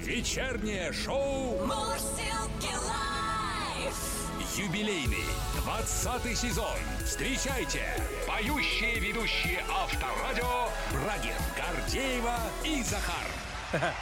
Вечернее шоу Мурзилки лайф. юбилейный 20 сезон. Встречайте поющие ведущие Авторадио Брагин, Гордеева и Захар.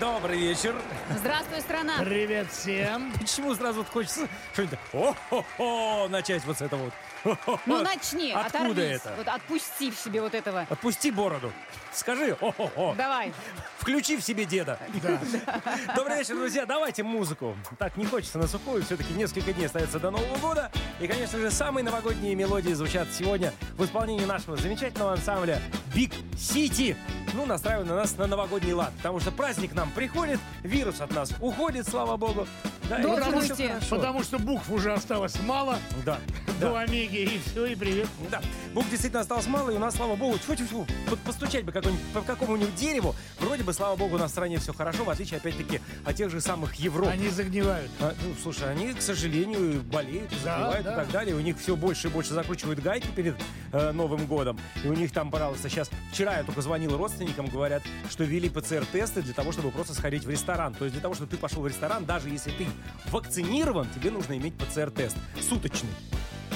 Добрый вечер. Здравствуй, страна. Привет всем. Почему сразу хочется что-нибудь о-хо-хо начать вот с этого вот? Ну начни, Откуда оторвись. это? Вот отпусти в себе вот этого. Отпусти бороду. Скажи о-хо-хо. Давай. Включи в себе деда. Добрый вечер, друзья. Давайте музыку. Так не хочется на сухую. Все-таки несколько дней остается до Нового года. И, конечно же, самые новогодние мелодии звучат сегодня в исполнении нашего замечательного ансамбля Big City. Ну, настраивая на нас на новогодний лад. Потому что праздник нам приходит, вирус от нас уходит, слава богу. Да, Должен потому что уйти. Потому что букв уже осталось мало Да, до да, Омеги, и все, и привет. да. Букв действительно осталось мало, и у нас, слава богу, тьфу-тьфу-тьфу, вот постучать бы по какому-нибудь дереву, вроде бы, слава богу, у нас в стране все хорошо, в отличие, опять-таки, от тех же самых Европ. Они загнивают. А, ну, слушай, они, к сожалению, болеют, забивают да. и так далее. У них все больше и больше закручивают гайки перед э, Новым годом. И у них там, пожалуйста, сейчас... Вчера я только звонил родственникам, говорят, что ввели ПЦР-тесты для того, чтобы просто сходить в ресторан. То есть для того, чтобы ты пошел в ресторан, даже если ты вакцинирован, тебе нужно иметь ПЦР-тест. Суточный.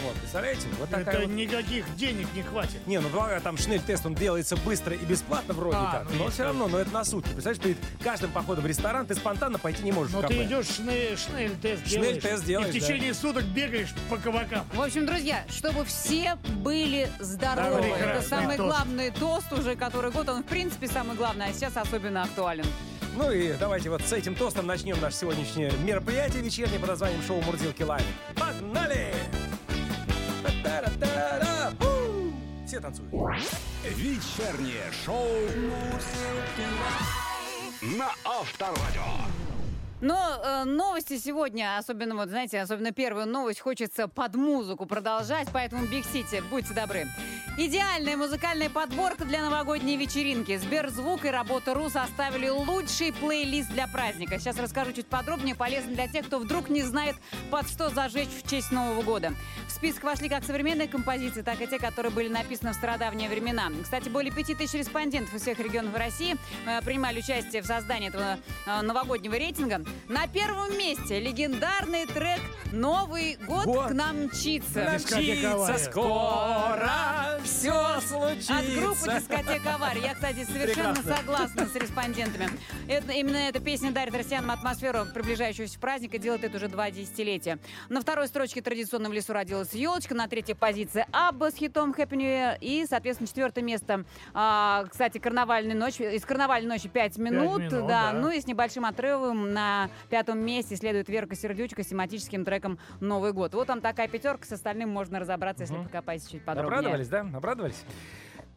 Вот, представляете? Вот такая Это вот... никаких денег не хватит. Не, ну благо там шнель-тест, он делается быстро и бесплатно вроде А, как. ну, но все равно, но это на сутки. Представляешь, перед каждым походом в ресторан ты спонтанно пойти не можешь Но кафе. ты идешь шнель, тест делаешь. Шнель-тест делаешь, И в течение суток бегаешь по кабакам. В общем, друзья, чтобы все были здоровы. Прекрасный Это самый тост. главный тост уже который год. Он, в принципе, самый главный, а сейчас особенно актуален. Ну и давайте вот с этим тостом начнем наше сегодняшнее мероприятие вечернее под названием шоу «Мурзилки Live». Погнали! Та-та-ра-та-ра! Все танцуют. Вечернее шоу на Авторадио. Но э, новости сегодня, особенно вот, знаете, особенно первую новость, хочется под музыку продолжать, поэтому Big City, будьте добры. Идеальная музыкальная подборка для новогодней вечеринки. Сберзвук и Работа.ру составили лучший плейлист для праздника. Сейчас расскажу чуть подробнее, полезно для тех, кто вдруг не знает, под что зажечь в честь Нового года. В список вошли как современные композиции, так и те, которые были написаны в стародавние времена. Кстати, более пяти тысяч респондентов из всех регионов России э, принимали участие в создании этого э, новогоднего рейтинга. На первом месте легендарный трек «Новый год Год. к нам мчится». «Авария». скоро все случится. От группы «Дискотека Авария». Я, кстати, совершенно Прекрасно. согласна с респондентами. Это, именно эта песня дарит россиянам атмосферу приближающегося праздника. Делает это уже два десятилетия. На второй строчке традиционно в лесу родилась елочка. На третьей позиции Абба с хитом Happy New Year. И, соответственно, четвертое место, а, кстати, карнавальной ночи. Из карнавальной ночи 5 минут. минут, да. да. Ну и с небольшим отрывом на пятом месте следует Верка Сердючка с тематическим треком «Новый год». Вот там такая пятерка. С остальным можно разобраться, если покопать чуть подробнее. Обрадовались, да? Обрадовались?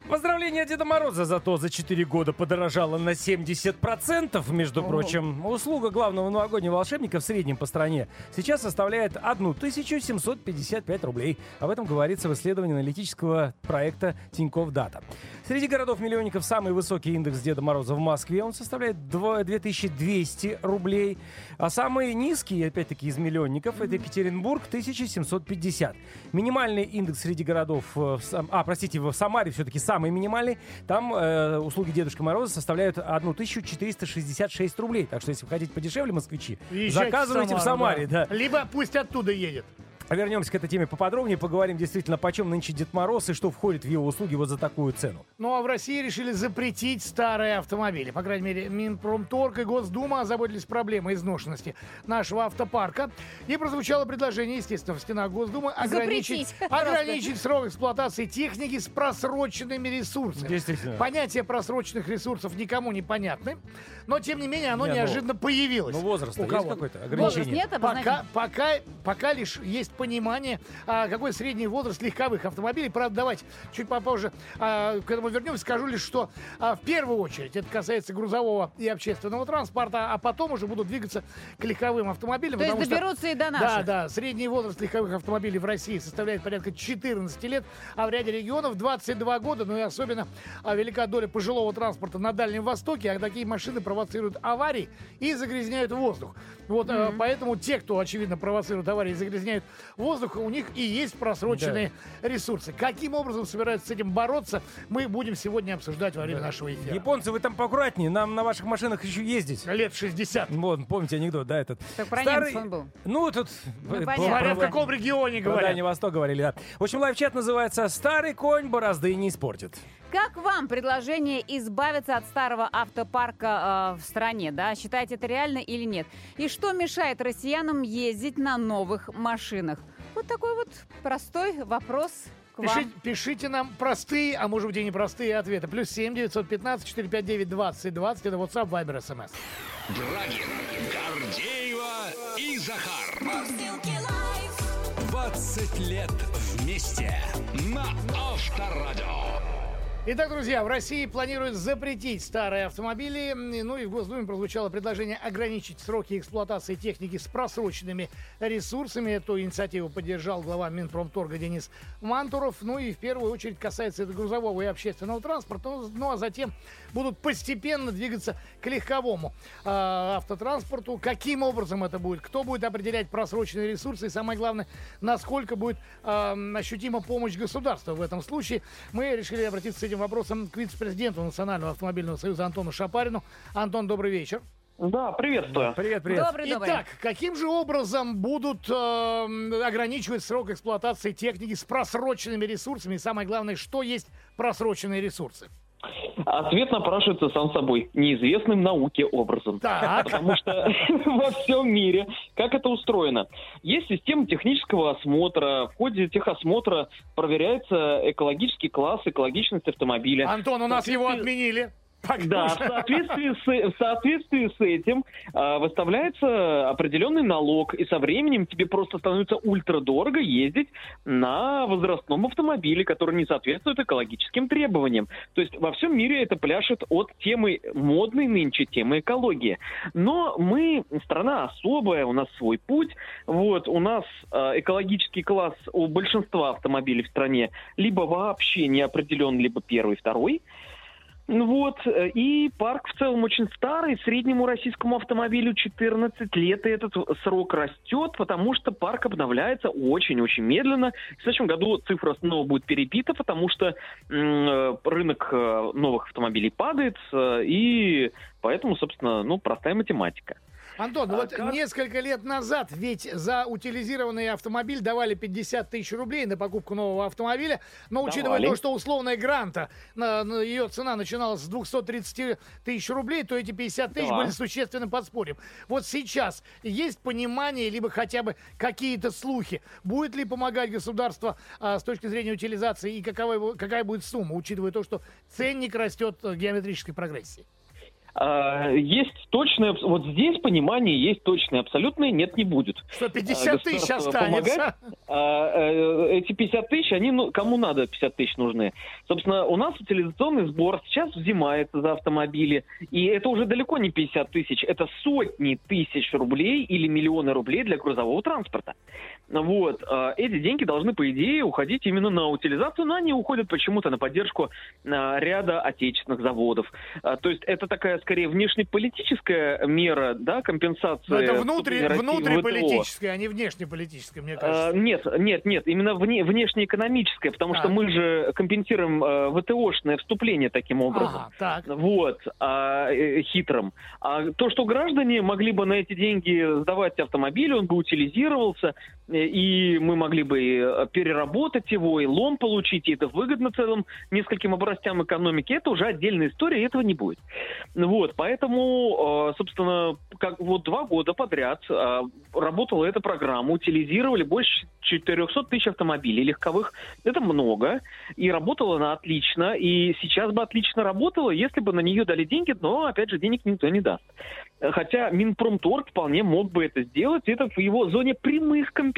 Поздравление Деда Мороза зато за 4 года подорожало на 70%, между Ого. прочим. Услуга главного новогоднего волшебника в среднем по стране сейчас составляет 1755 рублей. Об этом говорится в исследовании аналитического проекта Тинькофф Дата. Среди городов-миллионников самый высокий индекс Деда Мороза в Москве. Он составляет 2 2200 рублей. А самый низкий, опять-таки, из миллионников, это Екатеринбург, 1750. Минимальный индекс среди городов... э, в Сам- А, простите, в Самаре все-таки самый минимальный. Там э, услуги Дедушки Мороза составляют 1466 рублей. Так что, если вы хотите подешевле, москвичи, Езжайте заказывайте в Самаре. да. Либо пусть оттуда едет. А Вернемся к этой теме поподробнее, поговорим действительно, почем нынче Дед Мороз и что входит в его услуги вот за такую цену. Ну а в России решили запретить старые автомобили. По крайней мере, Минпромторг и Госдума озаботились проблемой изношенности нашего автопарка. И прозвучало предложение, естественно, в стенах Госдумы ограничить, Запретить. ограничить срок эксплуатации техники с просроченными ресурсами. Действительно. Понятие просроченных ресурсов никому не понятны, но тем не менее оно Не, ну, неожиданно появилось. Ну, возраст У есть кого? какой-то? Возраст Ограничение? нет, Пока, пока, пока лишь есть понимание, а, какой средний возраст легковых автомобилей. Правда, давайте чуть попозже а, к этому вернемся. Скажу лишь, что а, в первую очередь это касается грузового и общественного транспорта, а потом уже будут двигаться к легковым автомобилям. То есть потому что- доберутся и до Да, наших. да. Средний возраст легковых автомобилей в России составляет порядка 14 лет, а в ряде регионов 22 года. Ну и особенно а, велика доля пожилого транспорта на Дальнем Востоке, а такие машины провоцируют аварии и загрязняют воздух. Вот э, поэтому те, кто, очевидно, провоцируют аварии и загрязняют воздуха у них и есть просроченные ресурсы. Каким образом собираются с этим бороться, мы будем сегодня обсуждать во время нашего эфира. Японцы, вы там поаккуратнее, нам на ваших машинах еще ездить. Лет 60. Вот, помните анекдот, да, этот? Так про Старый- немцев он был. Ну, тут... Ну, э, Говоря, в каком регионе говорят. Дальний Восток говорили, да. В общем, лайв-чат называется «Старый конь борозды не испортит». Как вам предложение избавиться от старого автопарка э, в стране? Да? Считаете это реально или нет? И что мешает россиянам ездить на новых машинах? Вот такой вот простой вопрос к вам. Пишите, пишите нам простые, а может быть и непростые ответы. Плюс 7 915 459 20 20. Это WhatsApp, Viber, SMS. Брагин, Гордеева и Захар. Мурзилки лайф. 20 лет вместе на Авторадио. Итак, друзья, в России планируют запретить старые автомобили. Ну и в Госдуме прозвучало предложение ограничить сроки эксплуатации техники с просроченными ресурсами. Эту инициативу поддержал глава Минпромторга Денис Мантуров. Ну и в первую очередь касается это грузового и общественного транспорта. Ну, а затем будут постепенно двигаться к легковому э, автотранспорту. Каким образом это будет? Кто будет определять просроченные ресурсы? И самое главное, насколько будет э, ощутима помощь государства в этом случае? Мы решили обратиться с этим вопросом к вице-президенту Национального автомобильного союза Антону Шапарину. Антон, добрый вечер. Да, приветствую. Привет, привет. Добрый, добрый. Итак, каким же образом будут э, ограничивать срок эксплуатации техники с просроченными ресурсами? И самое главное, что есть просроченные ресурсы? Ответ напрашивается сам собой, неизвестным науке образом. Так, Потому что во всем мире, как это устроено? Есть система технического осмотра. В ходе техосмотра проверяется экологический класс, экологичность автомобиля. Антон, у нас его отменили. Да, в соответствии с, в соответствии с этим а, выставляется определенный налог, и со временем тебе просто становится ультрадорого ездить на возрастном автомобиле, который не соответствует экологическим требованиям. То есть во всем мире это пляшет от темы модной нынче, темы экологии. Но мы страна особая, у нас свой путь. Вот, у нас а, экологический класс у большинства автомобилей в стране либо вообще не определен, либо первый, второй. Ну Вот, э, и парк в целом очень старый, среднему российскому автомобилю 14 лет, и этот срок растет, потому что парк обновляется очень-очень медленно. В следующем году цифра снова будет перебита, потому что э, рынок э, новых автомобилей падает, и поэтому, собственно, ну, простая математика. Антон, ну А вот как? несколько лет назад ведь за утилизированный автомобиль давали 50 тысяч рублей на покупку нового автомобиля, но учитывая Давали. то, что условная гранта, ее цена начиналась с 230 тысяч рублей, то эти 50 тысяч Да. были существенным подспорьем. Вот сейчас есть понимание, либо хотя бы какие-то слухи, будет ли помогать государство а, с точки зрения утилизации и какова, какая будет сумма, учитывая то, что ценник растет в геометрической прогрессии? А, Есть точное, вот здесь понимание есть точное, абсолютное, нет, не будет. Что 50 тысяч государство останется? помогает? А, э, эти 50 тысяч, они, ну, кому надо 50 тысяч нужны? Собственно, у нас утилизационный сбор сейчас взимается за автомобили, и это уже далеко не 50 тысяч, это сотни тысяч рублей или миллионы рублей для грузового транспорта. Вот, а, эти деньги должны, по идее, уходить именно на утилизацию, но они уходят почему-то на поддержку а, ряда отечественных заводов. А, То есть это такая, скорее, внешнеполитическая мера, да, компенсация. Но Ну, это внутри, России в ВТО. внутриполитическое, а не внешнеполитическое, мне А, кажется. Нет, нет, нет, именно вне, внешнеэкономическое, потому Так. что мы же компенсируем э, ВТОшное вступление таким образом. Ага, так. Вот, а, э, хитрым. А то, что граждане могли бы на эти деньги сдавать автомобиль, он бы утилизировался, э, и мы могли бы и, э, переработать его, и лом получить, и это выгодно целым нескольким областям экономики, это уже отдельная история, и этого не будет. Вот, поэтому, э, собственно, как вот два года подряд э, работала эта программа, утилизировали больше 400 тысяч автомобилей легковых, это много, и работала она отлично, и сейчас бы отлично работала, если бы на нее дали деньги, но, опять же, денег никто не даст. Хотя Минпромторг вполне мог бы это сделать, это в его зоне прямых компетенций.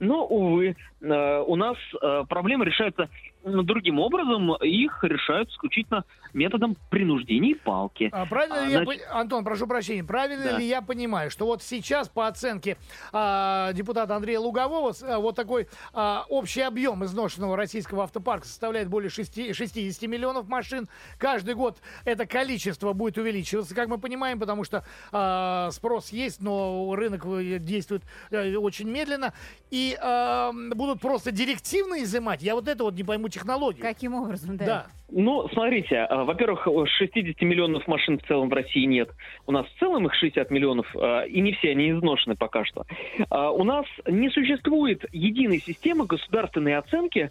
Но, увы, э, у нас э, проблема решается м, другим образом их решают исключительно методом принуждения и палки. А правильно А, ли я значит- по- Антон, прошу прощения, правильно Да. ли я понимаю, что вот сейчас по оценке а, депутата Андрея Лугового а, вот такой а, общий объем изношенного российского автопарка составляет более 6, 60 миллионов машин. Каждый год это количество будет увеличиваться, как мы понимаем, потому что а, спрос есть, но рынок э, действует э, очень медленно. И а, будут просто директивно изымать. Я вот это вот не пойму технологию. Каким образом, да? Да. Ну, смотрите, а, во-первых, 60 миллионов машин в целом в России нет. У нас в целом их 60 миллионов, а, и не все они изношены пока что. У нас не существует единой системы государственной оценки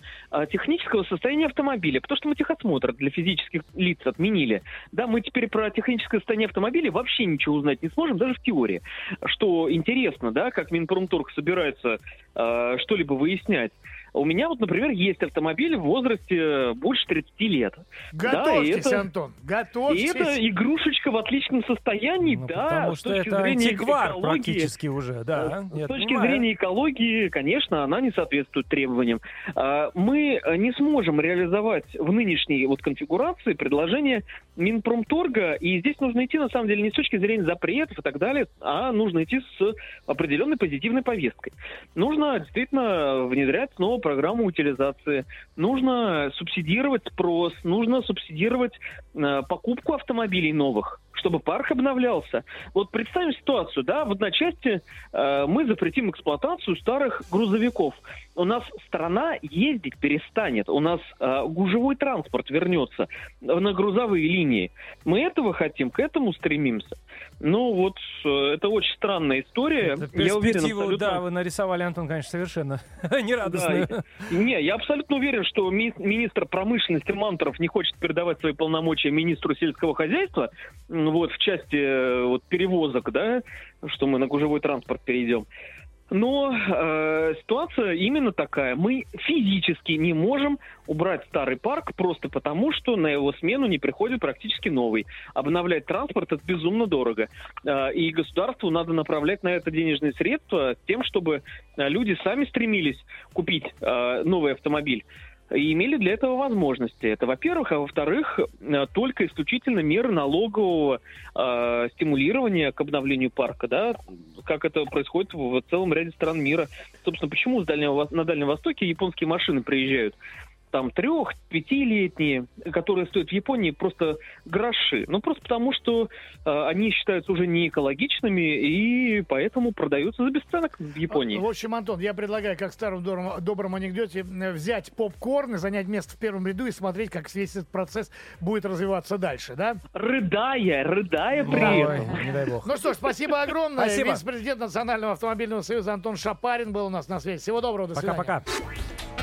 технического состояния автомобиля, потому что мы техосмотр для физических лиц отменили. Да, мы теперь про техническое состояние автомобиля вообще ничего узнать не сможем, даже в теории. Что интересно, да, как Минпромторг собирается что-либо выяснять. У меня вот, например, есть автомобиль в возрасте больше 30 лет. Готовьтесь, Да, и это- Антон, И готовьтесь. это игрушечка в отличном состоянии, Ну, да, потому с что точки это зрения антиквар экологии, практически уже, да. С Нет, точки понимаю. зрения экологии, конечно, она не соответствует требованиям. А, Мы э, не сможем реализовать в нынешней вот конфигурации предложение Минпромторга, и здесь нужно идти, на самом деле, не с точки зрения запретов и так далее, а нужно идти с определенной позитивной повесткой. Нужно действительно внедрять снова программу утилизации, нужно субсидировать спрос, нужно субсидировать э, покупку автомобилей новых, чтобы парк обновлялся. Вот представим ситуацию, да, в одночасье э, мы запретим эксплуатацию старых грузовиков. У нас страна ездить перестанет, у нас э, гужевой транспорт вернется на грузовые линии. Мы этого хотим, к этому стремимся. Ну вот, э, это очень странная история. Это Я уверен, абсолютно... да, вы нарисовали, Антон, конечно, совершенно нерадостную. Да, Не, я абсолютно уверен, что ми- министр промышленности Мантуров не хочет передавать свои полномочия министру сельского хозяйства, вот, в части э, вот, перевозок, да, что мы на гужевой транспорт перейдем. Но э, ситуация именно такая. Мы физически не можем убрать старый парк просто потому, что на его смену не приходит практически новый. Обновлять транспорт это безумно дорого. Э, и государству надо направлять на это денежные средства тем, чтобы э, люди сами стремились купить э, новый автомобиль и имели для этого возможности. Это, во-первых, а во-вторых, э, только исключительно меры налогового э, стимулирования к обновлению парка, да, как это происходит в, целом ряде стран мира. Собственно, почему с Дальнего, на Дальнем Востоке японские машины приезжают? Там трех, пятилетние, которые стоят в Японии просто гроши. Ну, просто потому, что э, они считаются уже не экологичными, и поэтому продаются за бесценок в Японии. В общем, Антон, я предлагаю, как в старом добром, добром анекдоте, взять попкорн и занять место в первом ряду и смотреть, как весь этот процесс будет развиваться дальше, да? Рыдая, рыдая при Ой, этом. не дай бог. Ну что ж, спасибо огромное. Спасибо. Вице-президент Национального автомобильного союза Антон Шапарин был у нас на связи. Всего доброго, до свидания. Пока-пока.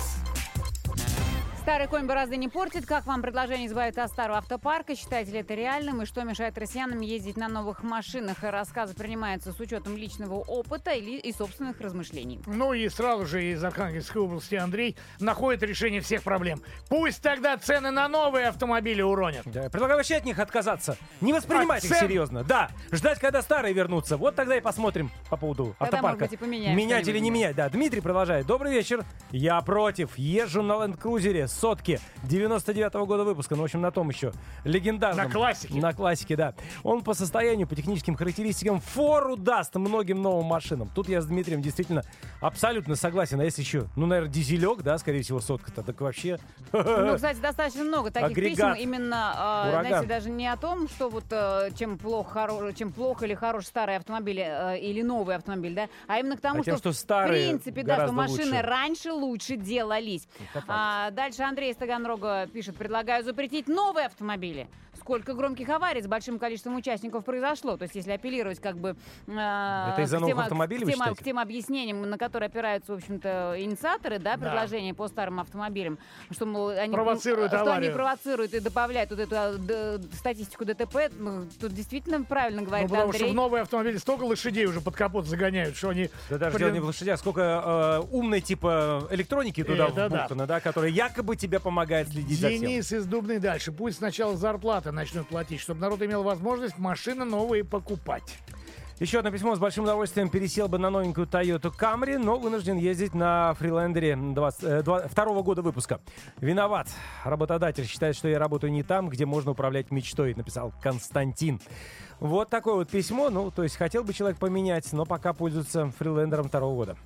Старый конь борозды не портит. Как вам предложение избавиться от старого автопарка? Считаете ли это реальным? И что мешает россиянам ездить на новых машинах? И рассказы принимаются с учетом личного опыта или и собственных размышлений. Ну и сразу же из Архангельской области Андрей находит решение всех проблем. Пусть тогда цены на новые автомобили уронят. Да, я предлагаю вообще от них отказаться. Не воспринимать их Акцент. серьезно. Да, ждать, когда старые вернутся. Вот тогда и посмотрим по поводу Тогда, автопарка. может быть, и Менять или не менять. Да, Дмитрий продолжает. Добрый вечер. Я против. Езжу на ленд-крузере сотки 99-го года выпуска. Ну, в общем, на том еще легендарном. На классике. На классике, да. Он по состоянию, по техническим характеристикам фору даст многим новым машинам. Тут я с Дмитрием действительно абсолютно согласен. А если еще, ну, наверное, дизелек, да, скорее всего, сотка-то, так вообще... Ну, кстати, достаточно много таких Агрегат. писем. Именно, э, знаете, даже не о том, что вот э, чем плохо, хоро- чем плохо или хорош старый автомобиль э, или новый автомобиль, да, а именно к тому, А тем, что, что старые в принципе, да, что машины лучше. раньше лучше делались. А, дальше Андрей из Таганрога пишет, предлагаю запретить новые автомобили. Сколько громких аварий с большим количеством участников произошло. То есть, если апеллировать как бы... э, Это из-за к новых тем- автомобилей, к тем, к тем объяснениям, на которые опираются, в общем-то, инициаторы, да, предложения по старым автомобилям, что, мол, они, Провоцируют что они аварию. провоцируют и добавляют вот эту а, д- статистику ДТП. Ну, тут действительно правильно Ну, говорит потому что Андрей. в новые автомобили столько лошадей уже под капот загоняют, что они... Да даже Блин. дело не в лошадях, сколько э, умной типа электроники туда Это да. вбухтано, да, которая якобы тебе помогает следить за всем. Денис из Дубны дальше. Пусть сначала зарплаты начнут платить, чтобы народ имел возможность машины новые покупать. Еще одно письмо с большим удовольствием пересел бы на новенькую Toyota Camry, но вынужден ездить на фрилендере 20, э, два- второго года выпуска. Виноват. Работодатель считает, что я работаю не там, где можно управлять мечтой, написал Константин. Вот такое вот письмо. Ну, то есть хотел бы человек поменять, но пока пользуется фрилендером второго года.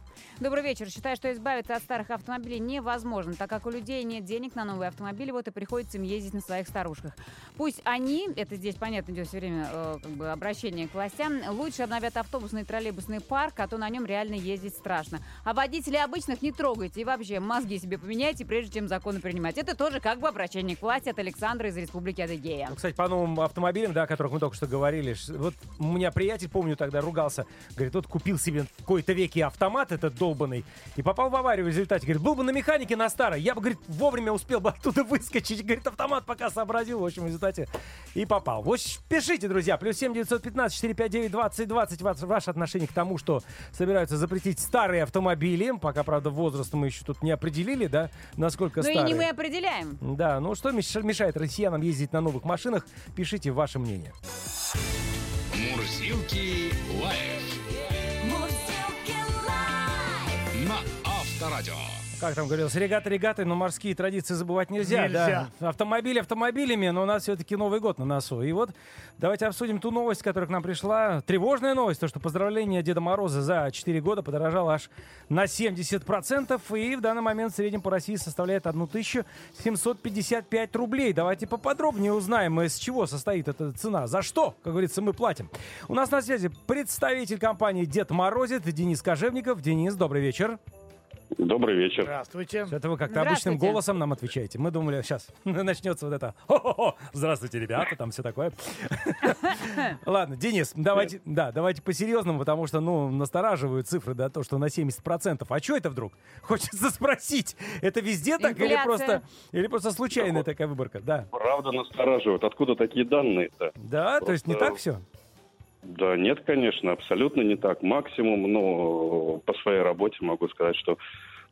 Добрый вечер. Считаю, что избавиться от старых автомобилей невозможно, так как у людей нет денег на новые автомобили, вот и приходится им ездить на своих старушках. Пусть они, это здесь понятно идет все время э, как бы обращение к властям, лучше обновят автобусный и троллейбусный парк, а то на нем реально ездить страшно. А водителей обычных не трогайте и вообще мозги себе поменяйте, прежде чем законы принимать. Это тоже как бы обращение к власти от Александра из Республики Адыгея. Ну, кстати, по новым автомобилям, да, о которых мы только что говорили, ш- вот у меня приятель, помню, тогда ругался, говорит, вот купил себе в кои-то веке автомат этот долбанный и попал в аварию в результате. Говорит, был бы на механике на старой, я бы, говорит, вовремя успел бы оттуда выскочить. Говорит, автомат пока сообразил, в общем, в результате и попал. Вот пишите, друзья, плюс 7 915 459 20 20 ваш- ваше отношение к тому, что собираются запретить старые автомобили. Пока, правда, возраст мы еще тут не определили, да, насколько Ну и старые. не мы определяем. Да, ну что меш- мешает россиянам ездить на новых машинах? Пишите ваше мнение. Мурзилки лайф Мурзилки лайф. на Авторадио. Как там говорилось, регаты регаты, но морские традиции забывать нельзя. Нельзя. Да. Автомобили автомобилями, но у нас все-таки Новый год на носу. И вот давайте обсудим ту новость, которая к нам пришла. Тревожная новость, то, что поздравление Деда Мороза за 4 года подорожало аж на 70%. И в данный момент в среднем по России составляет 1755 рублей. Давайте поподробнее узнаем, из чего состоит эта цена. За что, как говорится, мы платим. У нас на связи представитель компании Дед Морозит Денис Кожевников. Денис, добрый вечер. Добрый вечер. Здравствуйте. Это вы как-то обычным голосом нам отвечаете. Мы думали, сейчас начнется вот это. «Хо-хо-хо, Здравствуйте, ребята, там все такое. Ладно, Денис, давайте, да, давайте по-серьезному, потому что, ну, настораживают цифры, да, то, что на 70%. А что это вдруг? Хочется спросить. Это везде так или просто, или просто случайная такая выборка? Да. Правда настораживает. Откуда такие данные-то? Да, то есть не так все? Да нет, конечно, абсолютно не так. Максимум, ну, по своей работе могу сказать, что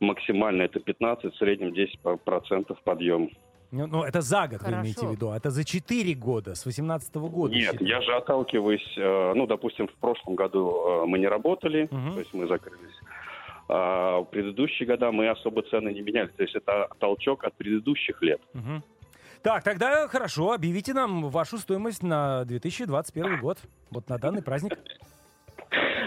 максимально это 15, в среднем 10% подъем. Ну, ну, это за год вы Хорошо. имеете в виду, а это за 4 года, с 18 года. Нет, считаю. я же отталкиваюсь, э, ну, допустим, в прошлом году э, мы не работали, Мгм. то есть мы закрылись. А в предыдущие года мы особо цены не меняли. То есть это толчок от предыдущих лет. Мгм. Так, тогда хорошо, объявите нам вашу стоимость на 2021 год. Вот на данный праздник.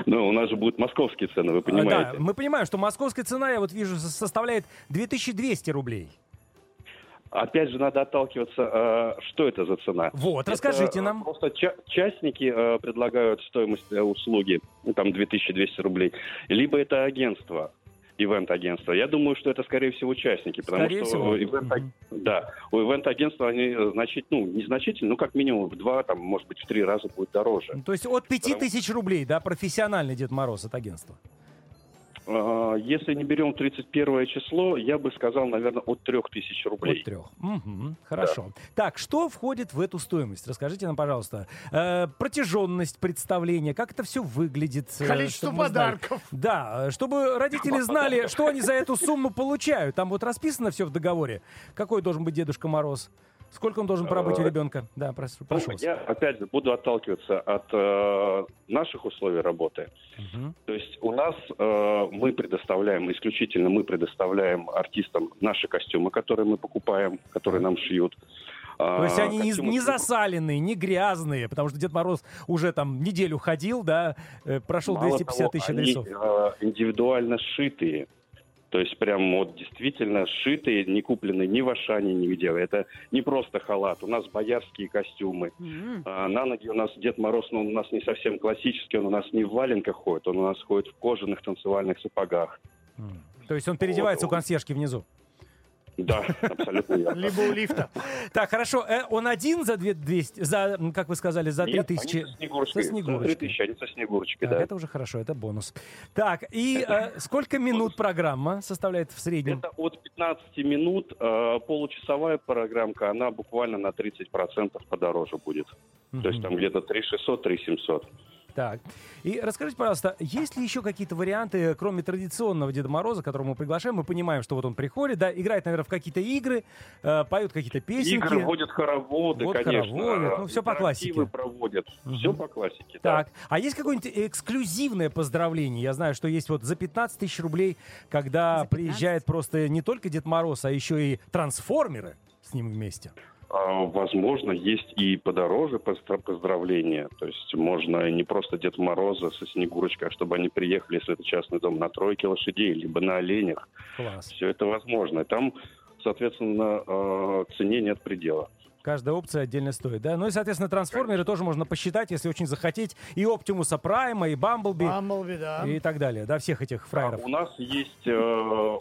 Ну, у нас же будут московские цены, вы А, понимаете. Да, мы понимаем, что московская цена, я вот вижу, со- составляет 2200 рублей. Опять же, надо отталкиваться, э, что это за цена. Вот, Это, расскажите э, нам. Просто ча- частники э, предлагают стоимость услуги, ну, там, 2200 рублей. Либо это агентство, ивент-агентство. Я думаю, что это, скорее всего, участники. Потому Скорее что всего. ивент- да, у ивент-агентства они э, значит, ну, незначительно, ну, как минимум в два, там, может быть, в три раза будет дороже. То есть от 5000 рублей, да, профессиональный Дед Мороз от агентства. Э, Если не берем 31 число, я бы сказал, наверное, от 3000 рублей. От трех. Мгм, Хорошо. Так, что входит в эту стоимость? Расскажите нам, пожалуйста. Э, протяженность представления, как это все выглядит? э, Количество подарков. Да, э, чтобы родители знали, что они за эту сумму получают. Там вот расписано все в договоре. Какой должен быть Дедушка Мороз? Сколько он должен пробыть у ребенка? Да, прошу вас. Я, опять же, буду отталкиваться от э, наших условий работы. Мгм. То есть у нас э, мы предоставляем, исключительно мы предоставляем артистам наши костюмы, которые мы покупаем, которые нам шьют. То есть они не, не засаленные, не грязные, потому что Дед Мороз уже там неделю ходил, да, э, прошел 250 тысяч адресов. индивидуально сшитые. То есть прям вот действительно сшитые, не купленные ни в Ашане, ни где. Это не просто халат. У нас боярские костюмы. М. А, на ноги у нас Дед Мороз, но он у нас не совсем классический, он у нас не в валенках ходит, он у нас ходит в кожаных танцевальных сапогах. М. То есть он переодевается у Вот. консьержки внизу. Да, абсолютно верно. Либо у лифта. Так, хорошо. э, он один за 200, за, как вы сказали, за Нет, 3000? они со Снегурочкой. Со Снегурочкой. За 3000, они со Снегурочкой, да. это уже хорошо, это бонус. Так, и э, сколько минут программа составляет в среднем? Это от 15 минут, э, получасовая программка, она буквально на 30% подороже будет. То есть там где-то 3600, 3700. Так. И расскажите, пожалуйста, есть ли еще какие-то варианты, кроме традиционного Деда Мороза, которого мы приглашаем? Мы понимаем, что вот он приходит, да, играет, наверное, в какие-то игры, э, поют какие-то песенки. Игры водят хороводы, Вот конечно. хороводы, ну, всё по классике. Проводят. Все по классике, да. Так, а есть какое-нибудь эксклюзивное поздравление? Я знаю, что есть вот за 15 тысяч рублей, когда За 15? приезжает просто не только Дед Мороз, а еще и трансформеры с ним вместе. А, Возможно, есть и подороже поздра- поздравления. То есть можно не просто Дед Мороза со Снегурочкой, а чтобы они приехали, если это частный дом, на тройке лошадей, либо на оленях. Класс. Все это возможно. Там, соответственно, э, цене нет предела. Каждая опция отдельно стоит, да? Ну и, соответственно, трансформеры тоже можно посчитать, если очень захотеть. И Оптимуса Прайма, и Бамблби, Бамблби, да. и так далее, да, всех этих фраеров. А У нас есть э,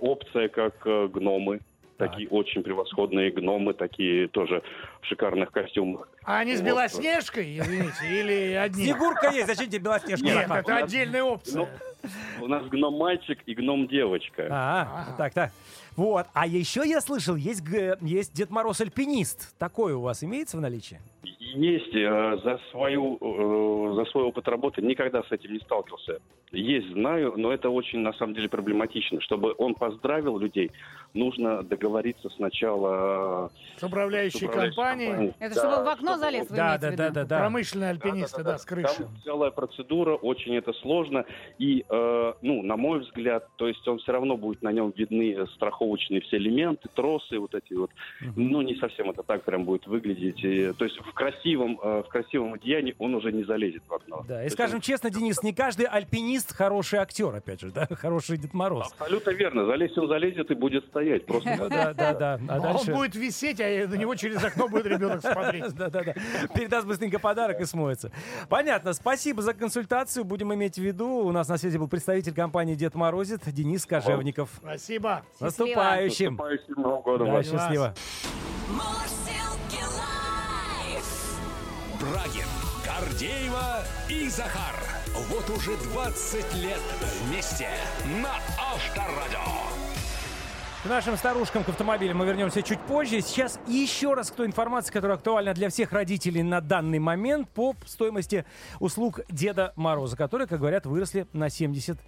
опция, как э, гномы. Так. Такие очень превосходные гномы, такие тоже в шикарных костюмах. А они с Вот. Белоснежкой, извините, или одни? Снегурка есть, зачем тебе Белоснежка? Нет, это отдельная опция. У нас гном-мальчик и гном-девочка. А, так, так. Вот. А еще я слышал, есть, есть Дед Мороз Альпинист. Такой у вас имеется в наличии? Есть э, за свою э, за свой опыт работы никогда с этим не сталкивался. Есть, знаю, но это очень на самом деле проблематично. Чтобы он поздравил людей, нужно договориться сначала С управляющей с управляющей компанией. компанией. Это Да, чтобы он в окно чтобы залез, вы Да, да, да, да, да. Промышленные альпинисты, да, с крыши. Там целая процедура, очень это сложно. И, э, ну, на мой взгляд, то есть он все равно будет на нем видны э, страховочные все элементы, тросы вот эти вот. Ну, не совсем это так прям будет выглядеть. И, то есть в красивом, э, в красивом одеянии он уже не залезет в окно. Да, То и есть скажем он- честно, Денис, не каждый альпинист хороший актер, опять же, да, хороший Дед Мороз. Абсолютно верно. Залезть он залезет и будет стоять. Просто Да, да, да. А Он дальше... будет висеть, а на него через окно будет ребенок смотреть. Да, да, да. Передаст быстренько подарок и смоется. Понятно. Спасибо за консультацию. Будем иметь в виду. У нас на связи был представитель компании Дед Морозит Денис Кожевников. Спасибо. С наступающим. наступающим Новым годом Да, вас. счастливо. Брагин, Гордеева и Захар. Вот уже 20 лет вместе на Авторадио. К нашим старушкам, к автомобилям мы вернемся чуть позже. Сейчас еще раз к той информации, которая актуальна для всех родителей на данный момент по стоимости услуг Деда Мороза, которые, как говорят, выросли на 70%.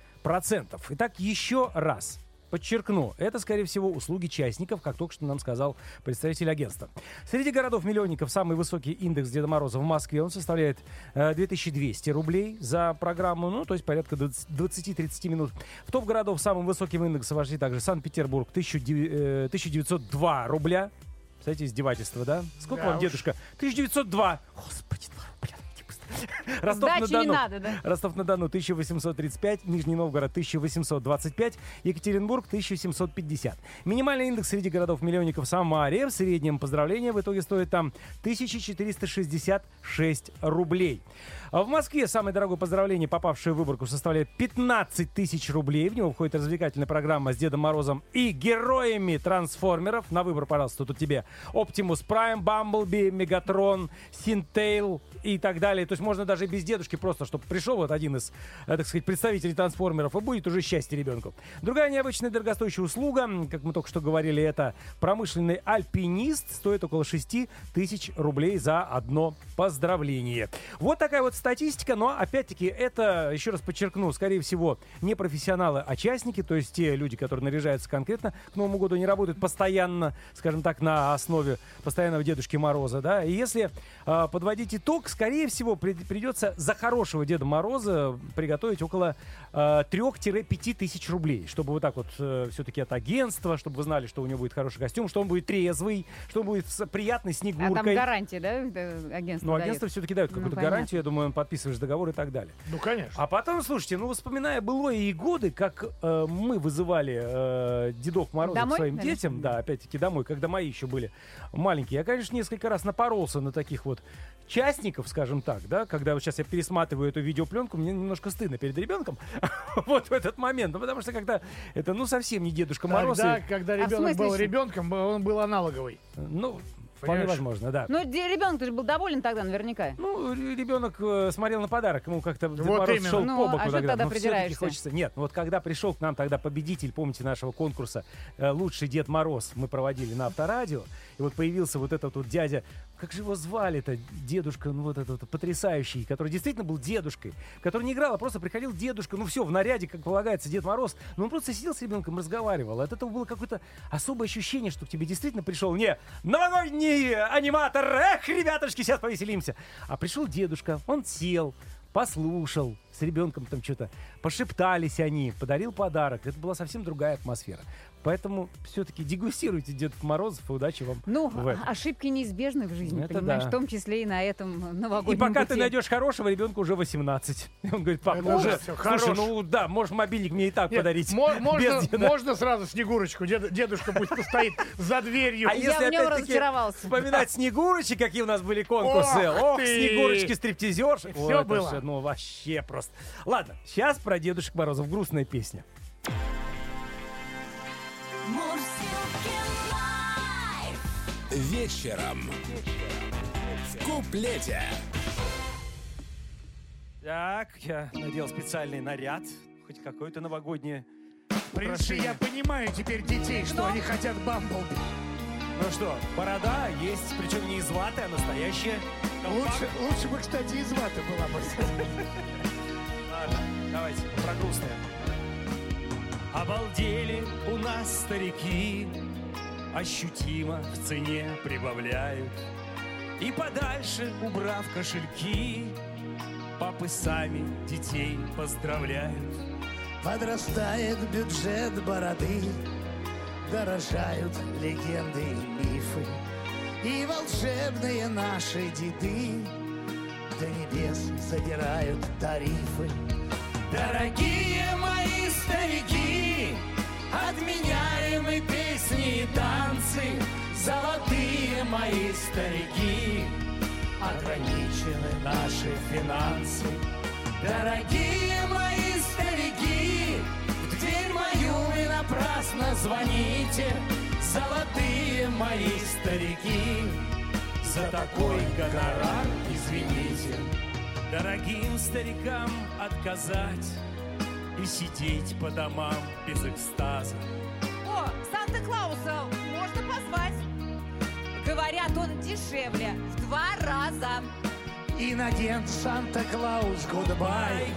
Итак, еще раз. Подчеркну, это, скорее всего, услуги частников, как только что нам сказал представитель агентства. Среди городов-миллионников самый высокий индекс Деда Мороза в Москве, он составляет э, 2200 рублей за программу, ну, то есть порядка 20 20-30 минут. В топ городов самым высоким индексом вошли также Санкт-Петербург, 1900, э, 1902 рубля. Кстати, издевательство, да? Сколько Да вам, уж. дедушка? 1902. Господи, 2 рубля. иди быстро. Сдачи не Ростов-на-Дону. надо, да? Ростов-на-Дону 1835, Нижний Новгород 1825, Екатеринбург 1750. Минимальный индекс среди городов-миллионников Самаре. В среднем поздравление в итоге стоит там 1466 рублей. А в Москве самое дорогое поздравление, попавшее в выборку, составляет 15 тысяч рублей. В него входит развлекательная программа с Дедом Морозом и героями трансформеров. На выбор, пожалуйста, тут тебе Оптимус Прайм, Бамблби, Мегатрон, Синтейл и так далее. То есть можно даже без дедушки просто, чтобы пришел вот один из, э, так сказать, представителей трансформеров, и будет уже счастье ребенку. Другая необычная дорогостоящая услуга, как мы только что говорили, это промышленный альпинист. Стоит около 6 тысяч рублей за одно поздравление. Вот такая вот статистика, но опять-таки это, еще раз подчеркну, скорее всего, не профессионалы, а частники, то есть те люди, которые наряжаются конкретно к Новому году, не работают постоянно, скажем так, на основе постоянного Дедушки Мороза, да, и если а, подводить итог, скорее всего, при- придется за хорошего Деда Мороза приготовить около 3-5 тысяч рублей, чтобы вот так вот все-таки от агентства, чтобы вы знали, что у него будет хороший костюм, что он будет трезвый, что он будет с приятной А снегуркой. там гарантия, да, это агентство Ну, дает? агентство все-таки дает Ну, какую-то понятно. гарантию, я думаю, он подписываешь договор и так далее. Ну, конечно. А потом, слушайте, ну, вспоминая былое и годы, как э, мы вызывали э, Дедов Морозов Домой, своим наверное? детям, да, опять-таки домой, когда мои еще были маленькие, я, конечно, несколько раз напоролся на таких вот частников, скажем так, да, когда вот сейчас я пересматриваю эту видеопленку, мне немножко стыдно перед ребенком, вот в этот момент, ну, потому что когда это, ну, совсем не Дедушка Мороз, Тогда, и, когда А ребенок был ребенком, он был аналоговый. ну, вполне Понимаешь? возможно, да. Ну, ребенок же был доволен тогда наверняка. Ну, ребенок э, смотрел на подарок, ему как-то Дед Вот Мороз именно. шел Ну, по а боку что тогда. тогда но всё-таки придираешься? хочется. Нет, ну вот когда пришел к нам тогда победитель, помните, нашего конкурса э, «Лучший Дед Мороз» мы проводили на Авторадио, и вот появился вот этот вот дядя как же его звали-то, дедушка, ну вот этот потрясающий, который действительно был дедушкой, который не играл, а просто приходил дедушка, ну все, в наряде, как полагается, Дед Мороз, но он просто сидел с ребенком, разговаривал. От этого было какое-то особое ощущение, что к тебе действительно пришел не новогодний аниматор, эх, ребятушки, сейчас повеселимся, а пришел дедушка, он сел, послушал, с ребенком там что-то, пошептались они, подарил подарок. Это была совсем другая атмосфера. Поэтому все-таки дегустируйте Дедов Морозов и удачи вам Ну, в этом. ошибки неизбежны в жизни, Это понимаешь, да. в том числе и на этом И новогоднем пока ты пути. найдешь хорошего, ребенку уже 18. И он говорит, пап, Это ну уже, всё, слушай, хорош. ну да, можешь мобильник мне и так Нет, подарить. мо- можно, деда. можно сразу Снегурочку. Дед- дедушка пусть постоит за дверью. А Я если в нем разочаровался. вспоминать Снегурочек, какие у нас были конкурсы. Ох ты! Снегурочки стриптизерши. Это было. ну вообще просто. Ладно, сейчас про Дедушек Морозов. Грустная песня. Вечером. В куплете. Так, я надел специальный наряд. Хоть какое-то новогоднее В принципе, я понимаю теперь детей, что они хотят Бамблби. Ну что, борода есть, причем не из ваты, а настоящая. Лучше, лучше бы, кстати, из ваты была бы. Давайте про грустное. Обалдели у нас старики, ощутимо в цене прибавляют. И подальше, убрав кошельки, папы сами детей поздравляют. Подрастает бюджет бороды, дорожают легенды и мифы. И волшебные наши деды до небес задирают тарифы. Дорогие мои старики, отменяем мы песни и танцы. Золотые мои старики, ограничены наши финансы. Дорогие мои старики, в дверь мою вы напрасно звоните. Золотые мои старики, за такой гонорар извините. Дорогим старикам отказать и сидеть по домам без экстаза. О, Санта-Клауса можно позвать. Говорят, он дешевле в два раза. Инагент Санта-Клаус, гудбай,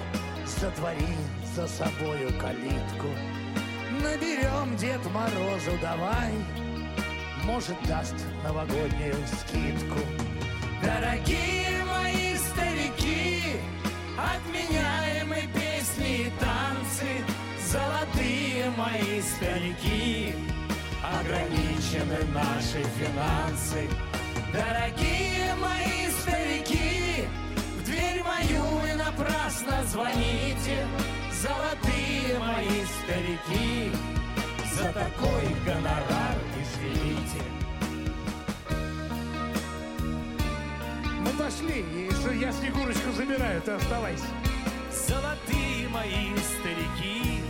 затвори за собою калитку. Наберем Дед Морозу, давай, может, даст новогоднюю скидку. Дорогие отменяем мы песни и танцы. Золотые мои старики, ограничены наши финансы. Дорогие мои старики, в дверь мою вы напрасно звоните. Золотые мои старики, за такой гонорар извините. Мы пошли, и я Снегурочку забираю, ты оставайся. Золотые мои старики,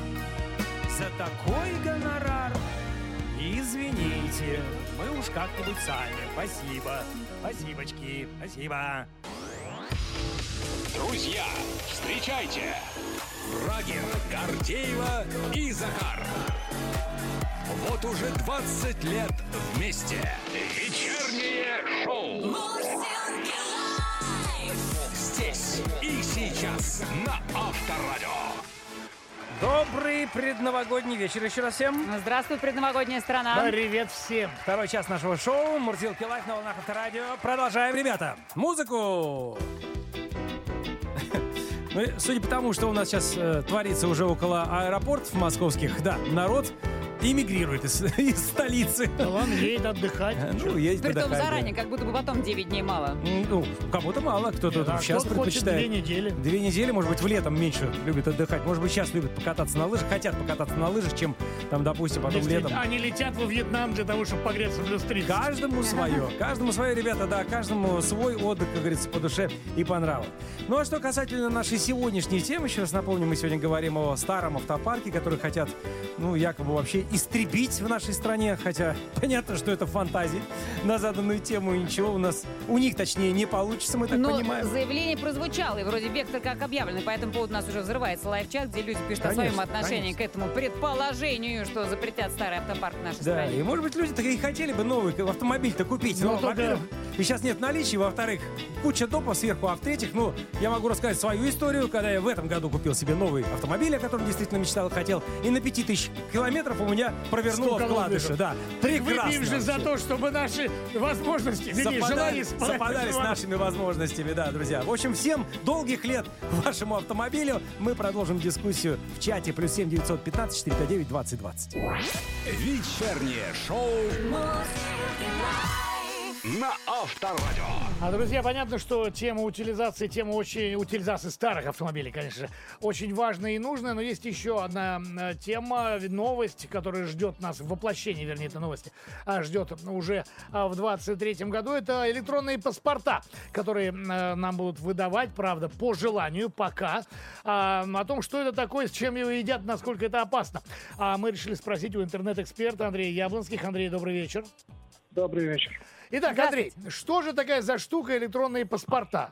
за такой гонорар извините, мы уж как-нибудь сами. Спасибо, спасибочки, спасибо. Друзья, встречайте. Брагин, Гордеева и Захар. Вот уже 20 лет вместе. Вечернее шоу. Сейчас на Авторадио. Добрый предновогодний вечер еще раз всем. Здравствуй, предновогодняя страна. Привет всем. Второй час нашего шоу «Мурзилки лайф» на волнах Авторадио. Продолжаем, ребята. Музыку! Ну, судя по тому, что у нас сейчас э, творится уже около аэропортов московских, да, народ эмигрирует из, из столицы. Да ладно, едет отдыхать. Э, Ну, ездит Притом отдыхать, да. заранее, как будто бы потом 9 дней мало. Ну, кому-то мало, кто-то А сейчас хочет предпочитает. две недели. Две недели, может быть, в летом меньше любят отдыхать. Может быть, сейчас любят покататься на лыжах, хотят покататься на лыжах, чем там, допустим, потом Если летом. Они летят во Вьетнам для того, чтобы погреться в плюс 30. Каждому свое. Каждому свое, ребята, да. Каждому свой отдых, как говорится, по душе и по нраву. Ну а что касательно нашей сегодняшней темы, еще раз напомню, мы сегодня говорим о старом автопарке, который хотят, ну, якобы вообще истребить в нашей стране. Хотя понятно, что это фантазии на заданную тему. Ничего у нас, у них, точнее, не получится, мы так Но понимаем. заявление прозвучало, и вроде вектор как объявлен. И по этому поводу у нас уже взрывается лайв-чат, где люди пишут о Конечно, своем отношении конечно. к этому предположению что запретят старый автопарк в нашей Да, стране. и может быть люди-то и хотели бы новый автомобиль-то купить. Ну, Но, только- во-первых, и сейчас нет наличия, во-вторых, куча допов сверху, а в-третьих, ну, я могу рассказать свою историю, когда я в этом году купил себе новый автомобиль, о котором действительно мечтал и хотел, и на 5000 километров у меня провернуло Стукало вкладыши. Да, Выпьем прекрасно. же за то, чтобы наши возможности, желания совпадали с нашими возможностями, да, друзья. В общем, всем долгих лет вашему автомобилю. Мы продолжим дискуссию в чате. Плюс 7 915 459 2020. Вечернее шоу на Авторадио. А, друзья, понятно, что тема утилизации, тема очень, утилизации старых автомобилей, конечно же, очень важная и нужная, но есть еще одна э, тема, новость, которая ждет нас, воплощение, вернее, это новости, а, ждет уже а, в 23 году. Это электронные паспорта, которые э, нам будут выдавать, правда, по желанию, пока. А, о том, что это такое, с чем его едят, насколько это опасно. А мы решили спросить у интернет-эксперта Андрея Яблонских. Андрей, добрый вечер. Добрый вечер. Итак, Андрей, что же такая за штука электронные паспорта?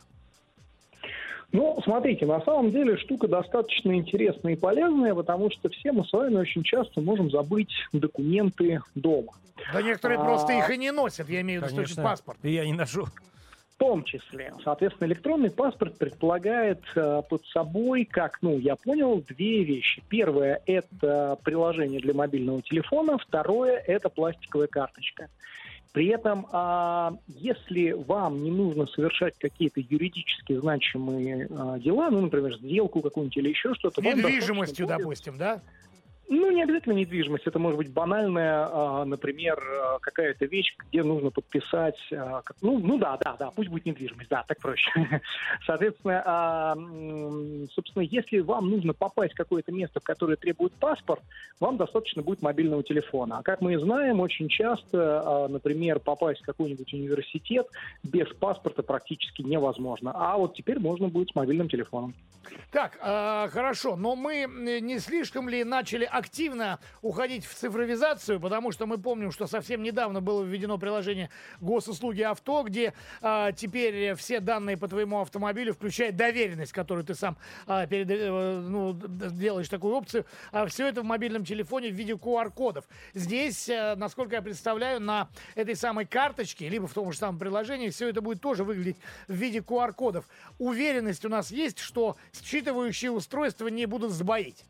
Ну, смотрите, на самом деле штука достаточно интересная и полезная, потому что все мы с вами очень часто можем забыть документы дома. Да некоторые А, просто их и не носят, я имею в виду, что паспорт. И я не ношу. В том числе, соответственно, электронный паспорт предполагает э, под собой, как, ну, я понял, две вещи. Первое – это приложение для мобильного телефона, второе – это пластиковая карточка. При этом, а, если вам не нужно совершать какие-то юридически значимые а, дела, ну, например, сделку какую-нибудь или еще что-то... Недвижимостью, допустим, да? Ну, не обязательно недвижимость. Это может быть банальная, а, например, а, какая-то вещь, где нужно подписать... а, ну, ну да, да, да, пусть будет недвижимость, да, так проще. Соответственно, собственно, если вам нужно попасть в какое-то место, в которое требует паспорт, вам достаточно будет мобильного телефона. А как мы знаем, очень часто, например, попасть в какой-нибудь университет без паспорта практически невозможно. А вот теперь можно будет с мобильным телефоном. Так, хорошо, но мы не слишком ли начали активно уходить в цифровизацию, потому что мы помним, что совсем недавно было введено приложение госуслуги авто, где а, теперь все данные по твоему автомобилю, включая доверенность, которую ты сам а, перед- э, ну, делаешь такую опцию, все это в мобильном телефоне в виде QR-кодов. Здесь, э, насколько я представляю, на этой самой карточке, либо в том же самом приложении, все это будет тоже выглядеть в виде QR-кодов. Уверенность у нас есть, что считывающие устройства не будут сбоить.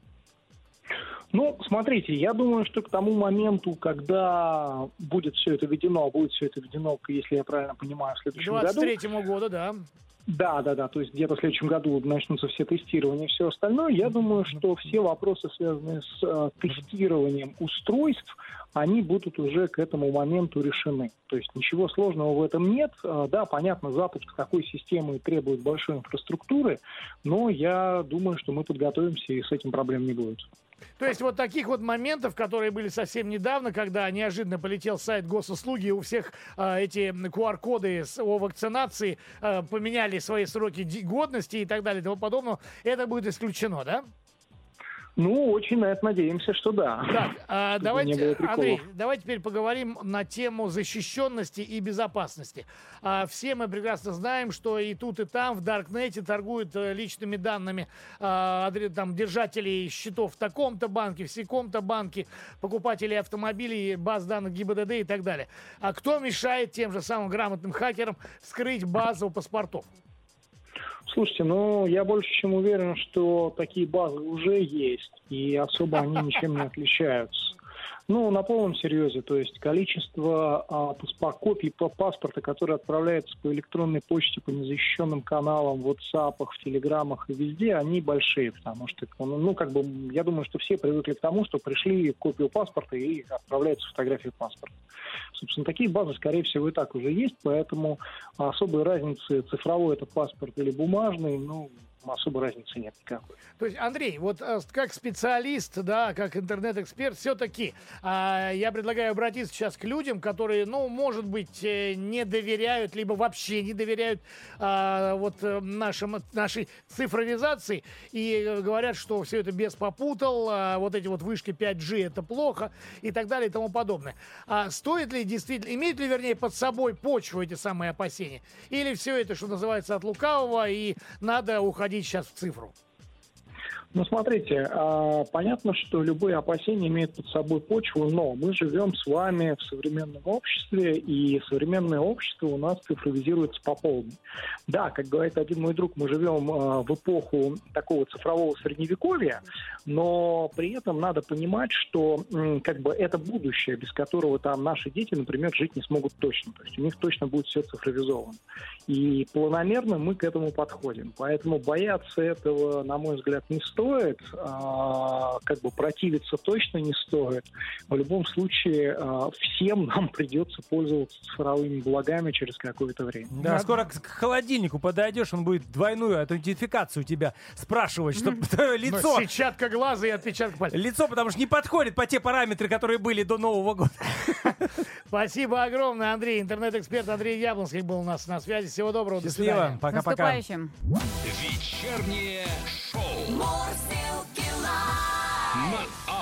Ну, смотрите, я думаю, что к тому моменту, когда будет все это введено, а будет все это введено, если я правильно понимаю, в следующем году. 23 году, да. Да, да, да. То есть где-то в следующем году начнутся все тестирования и все остальное. Я думаю, что все вопросы, связанные с э, тестированием устройств, они будут уже к этому моменту решены. То есть ничего сложного в этом нет. Э, Да, понятно, запуск такой системы требует большой инфраструктуры, но я думаю, что мы подготовимся и с этим проблем не будет. То есть вот таких вот моментов, которые были совсем недавно, когда неожиданно полетел сайт госуслуги, и у всех а, эти QR-коды о вакцинации а, поменяли свои сроки годности и так далее и тому подобное, это будет исключено, да? Ну, очень на это надеемся, что да. Так, а, Чтобы давайте. Андрей, давайте теперь поговорим на тему защищенности и безопасности. А, все мы прекрасно знаем, что и тут, и там в Даркнете торгуют э, личными данными а, там, держателей счетов в таком-то банке, в секом-то банке, покупателей автомобилей, баз данных ГИБДД и так далее. А кто мешает тем же самым грамотным хакерам скрыть базу паспортов? Слушайте, ну, я больше чем уверен, что такие базы уже есть, и особо они ничем не отличаются. Ну, на полном серьезе, то есть количество а, копий по паспорта, которые отправляются по электронной почте, по незащищенным каналам, в WhatsApp, в Телеграмах и везде, они большие, потому что, ну, ну, как бы, я думаю, что все привыкли к тому, что пришли копию паспорта и отправляется фотографию паспорта. Собственно, такие базы, скорее всего, и так уже есть, поэтому особой разницы, цифровой это паспорт или бумажный, ну, особой разницы нет никакой. То есть, Андрей, вот э, как специалист, да, как интернет-эксперт, все-таки я предлагаю обратиться сейчас к людям, которые, ну, может быть, э, не доверяют, либо вообще не доверяют а, вот э, нашим, нашей цифровизации и э, говорят, что все это без попутал, а, вот эти вот вышки 5G это плохо и так далее и тому подобное. А стоит ли действительно, имеют ли, вернее, под собой почву эти самые опасения? Или все это, что называется, от лукавого и надо уходить сейчас в цифру? Ну, смотрите, а, понятно, что любые опасения имеют под собой почву, но мы живем с вами в современном обществе, и современное общество у нас цифровизируется по полной. Да, как говорит один мой друг, мы живем а, в эпоху такого цифрового средневековья, но при этом надо понимать, что как бы это будущее, без которого там наши дети, например, жить не смогут точно. То есть у них точно будет все цифровизовано. И планомерно мы к этому подходим. Поэтому бояться этого, на мой взгляд, не стоит. А, Как бы противиться точно не стоит. В любом случае, а, всем нам придется пользоваться цифровыми благами через какое-то время. Да, скоро к холодильнику подойдешь, он будет двойную аутентификацию у тебя спрашивать, чтобы твое Ну, лицо... Сетчатка глаза и отпечаток пальца. Лицо, потому что не подходит по те параметры, которые были до Нового года. Спасибо огромное, Андрей. Интернет-эксперт Андрей Яблонский был у нас на связи. Всего доброго. До Счастливо. Пока-пока. наступающим. Вечернее шоу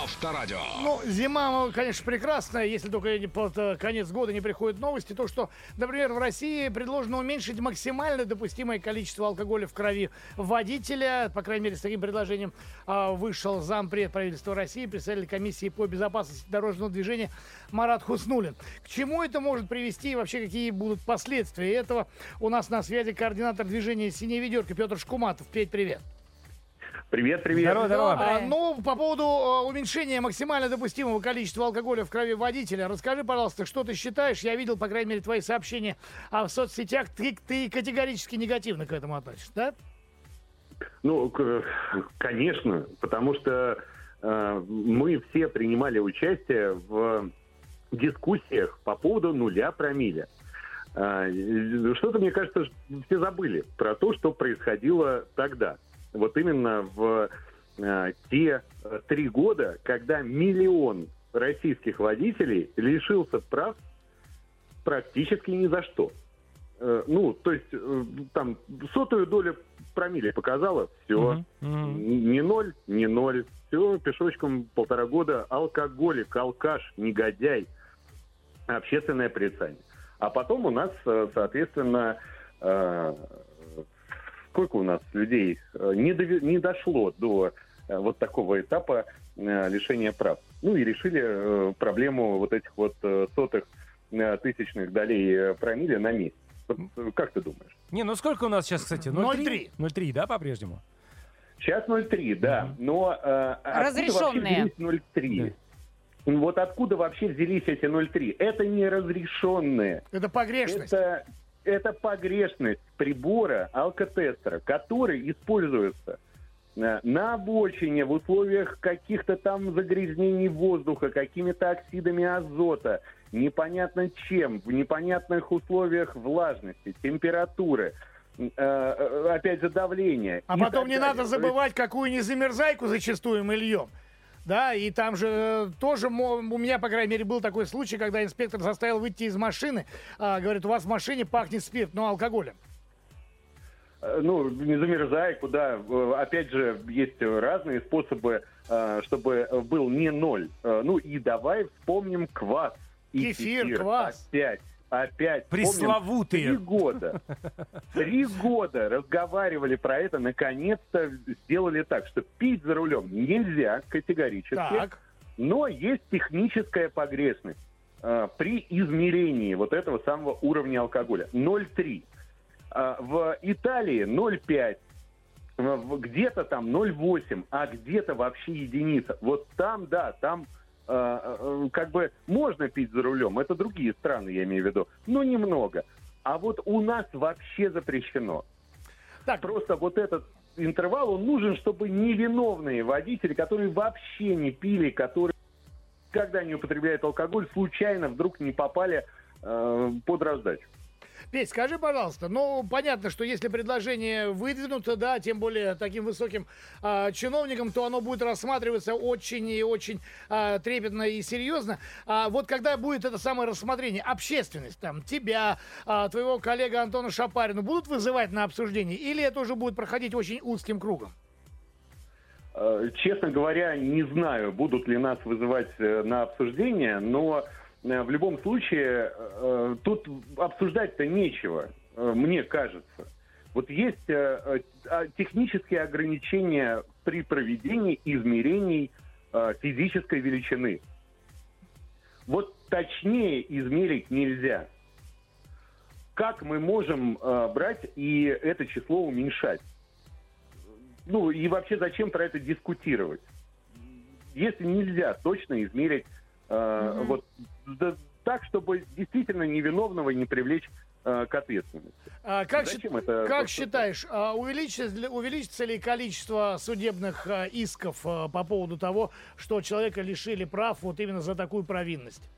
Авторадио. Ну, зима, ну, конечно, прекрасная, если только под э, конец года не приходят новости. То, что, например, в России предложено уменьшить максимально допустимое количество алкоголя в крови водителя. По крайней мере, с таким предложением а, вышел зампред правительства России, представитель комиссии по безопасности дорожного движения Марат Хуснулин. К чему это может привести и вообще какие будут последствия этого? У нас на связи координатор движения «Синяя ведерка» Петр Шкуматов. Петь, привет. Привет, привет. Здорово, здорово. А, ну, по поводу э, уменьшения максимально допустимого количества алкоголя в крови водителя, расскажи, пожалуйста, что ты считаешь? Я видел, по крайней мере, твои сообщения а в соцсетях. Ты, ты категорически негативно к этому относишься, да? Ну, конечно, потому что э, мы все принимали участие в дискуссиях по поводу нуля промилле. Э, Что-то, мне кажется, все забыли про то, что происходило тогда. Вот именно в э, те э, три года, когда миллион российских водителей лишился прав практически ни за что. Э, Ну, то есть, э, там, сотую долю промилле показала, все. Мгм, мгм. Не ноль, не ноль. Все, пешочком полтора года. Алкоголик, алкаш, негодяй. Общественное порицание. А потом у нас, соответственно, э, сколько у нас людей э, не, дови- не дошло до э, вот такого этапа э, лишения прав. Ну и решили проблему вот этих вот сотых тысячных долей промилле на месяц. Вот, как ты думаешь? Не, ну сколько у нас сейчас, кстати? 0,3. 0,3, да, по-прежнему? Сейчас 0,3, да. Но э, Разрешенные. вообще взялись 0,3? Ну, Вот откуда вообще взялись эти 0,3? Это не разрешенные. Это погрешность. Это, это погрешность прибора алкотестера, который используется э, на обочине в условиях каких-то там загрязнений воздуха, какими-то оксидами азота, непонятно чем, в непонятных условиях влажности, температуры, э, э, опять же давления. А потом не надо забывать, какую незамерзайку зачастую мы льем. Да, и там же э, тоже у меня, по крайней мере, был такой случай, когда инспектор заставил выйти из машины. а, говорит, у вас в машине пахнет спирт, но алкоголем. Э, Ну, не замерзай, куда. Э, Опять же, есть разные способы, чтобы был не ноль. Ну и давай вспомним квас. И Кефир, квас. Опять, опять. Пресловутые. Три года. Три года разговаривали про это, наконец-то сделали так, что пить за рулем нельзя категорически. Так. Но есть техническая погрешность э, при измерении вот этого самого уровня алкоголя. 0,3. А, в Италии 0,5. В- в- Где-то там 0,8, а где-то вообще единица. Вот там, да, там э, э, как бы можно пить за рулем. Это другие страны, я имею в виду. Но немного. А вот у нас вообще запрещено. Так, Просто вот этот интервал, он нужен, чтобы невиновные водители, которые вообще не пили, которые никогда не употребляют алкоголь, случайно вдруг не попали э, под раздачу. Петь, скажи, пожалуйста, ну, понятно, что если предложение выдвинуто, да, тем более таким высоким а, чиновникам, то оно будет рассматриваться очень и очень а, трепетно и серьезно. А вот когда будет это самое рассмотрение, общественность, там, тебя, а, твоего коллега Антона Шапарина будут вызывать на обсуждение, или это уже будет проходить очень узким кругом? Э, Честно говоря, не знаю, будут ли нас вызывать э, на обсуждение, но э, в любом случае э, тут обсуждать-то нечего, э, мне кажется. Вот есть э, э, а, технические ограничения при проведении измерений э, физической величины. Вот точнее измерить нельзя. Как мы можем э, брать и это число уменьшать? Ну и вообще зачем про это дискутировать? Если нельзя точно измерить э, вот да, так, чтобы действительно невиновного не привлечь э, к ответственности. А как Зачем счит- это как считаешь, а, увеличится, ли- увеличится ли количество судебных а, исков а, по поводу того, что человека лишили прав вот именно за такую провинность?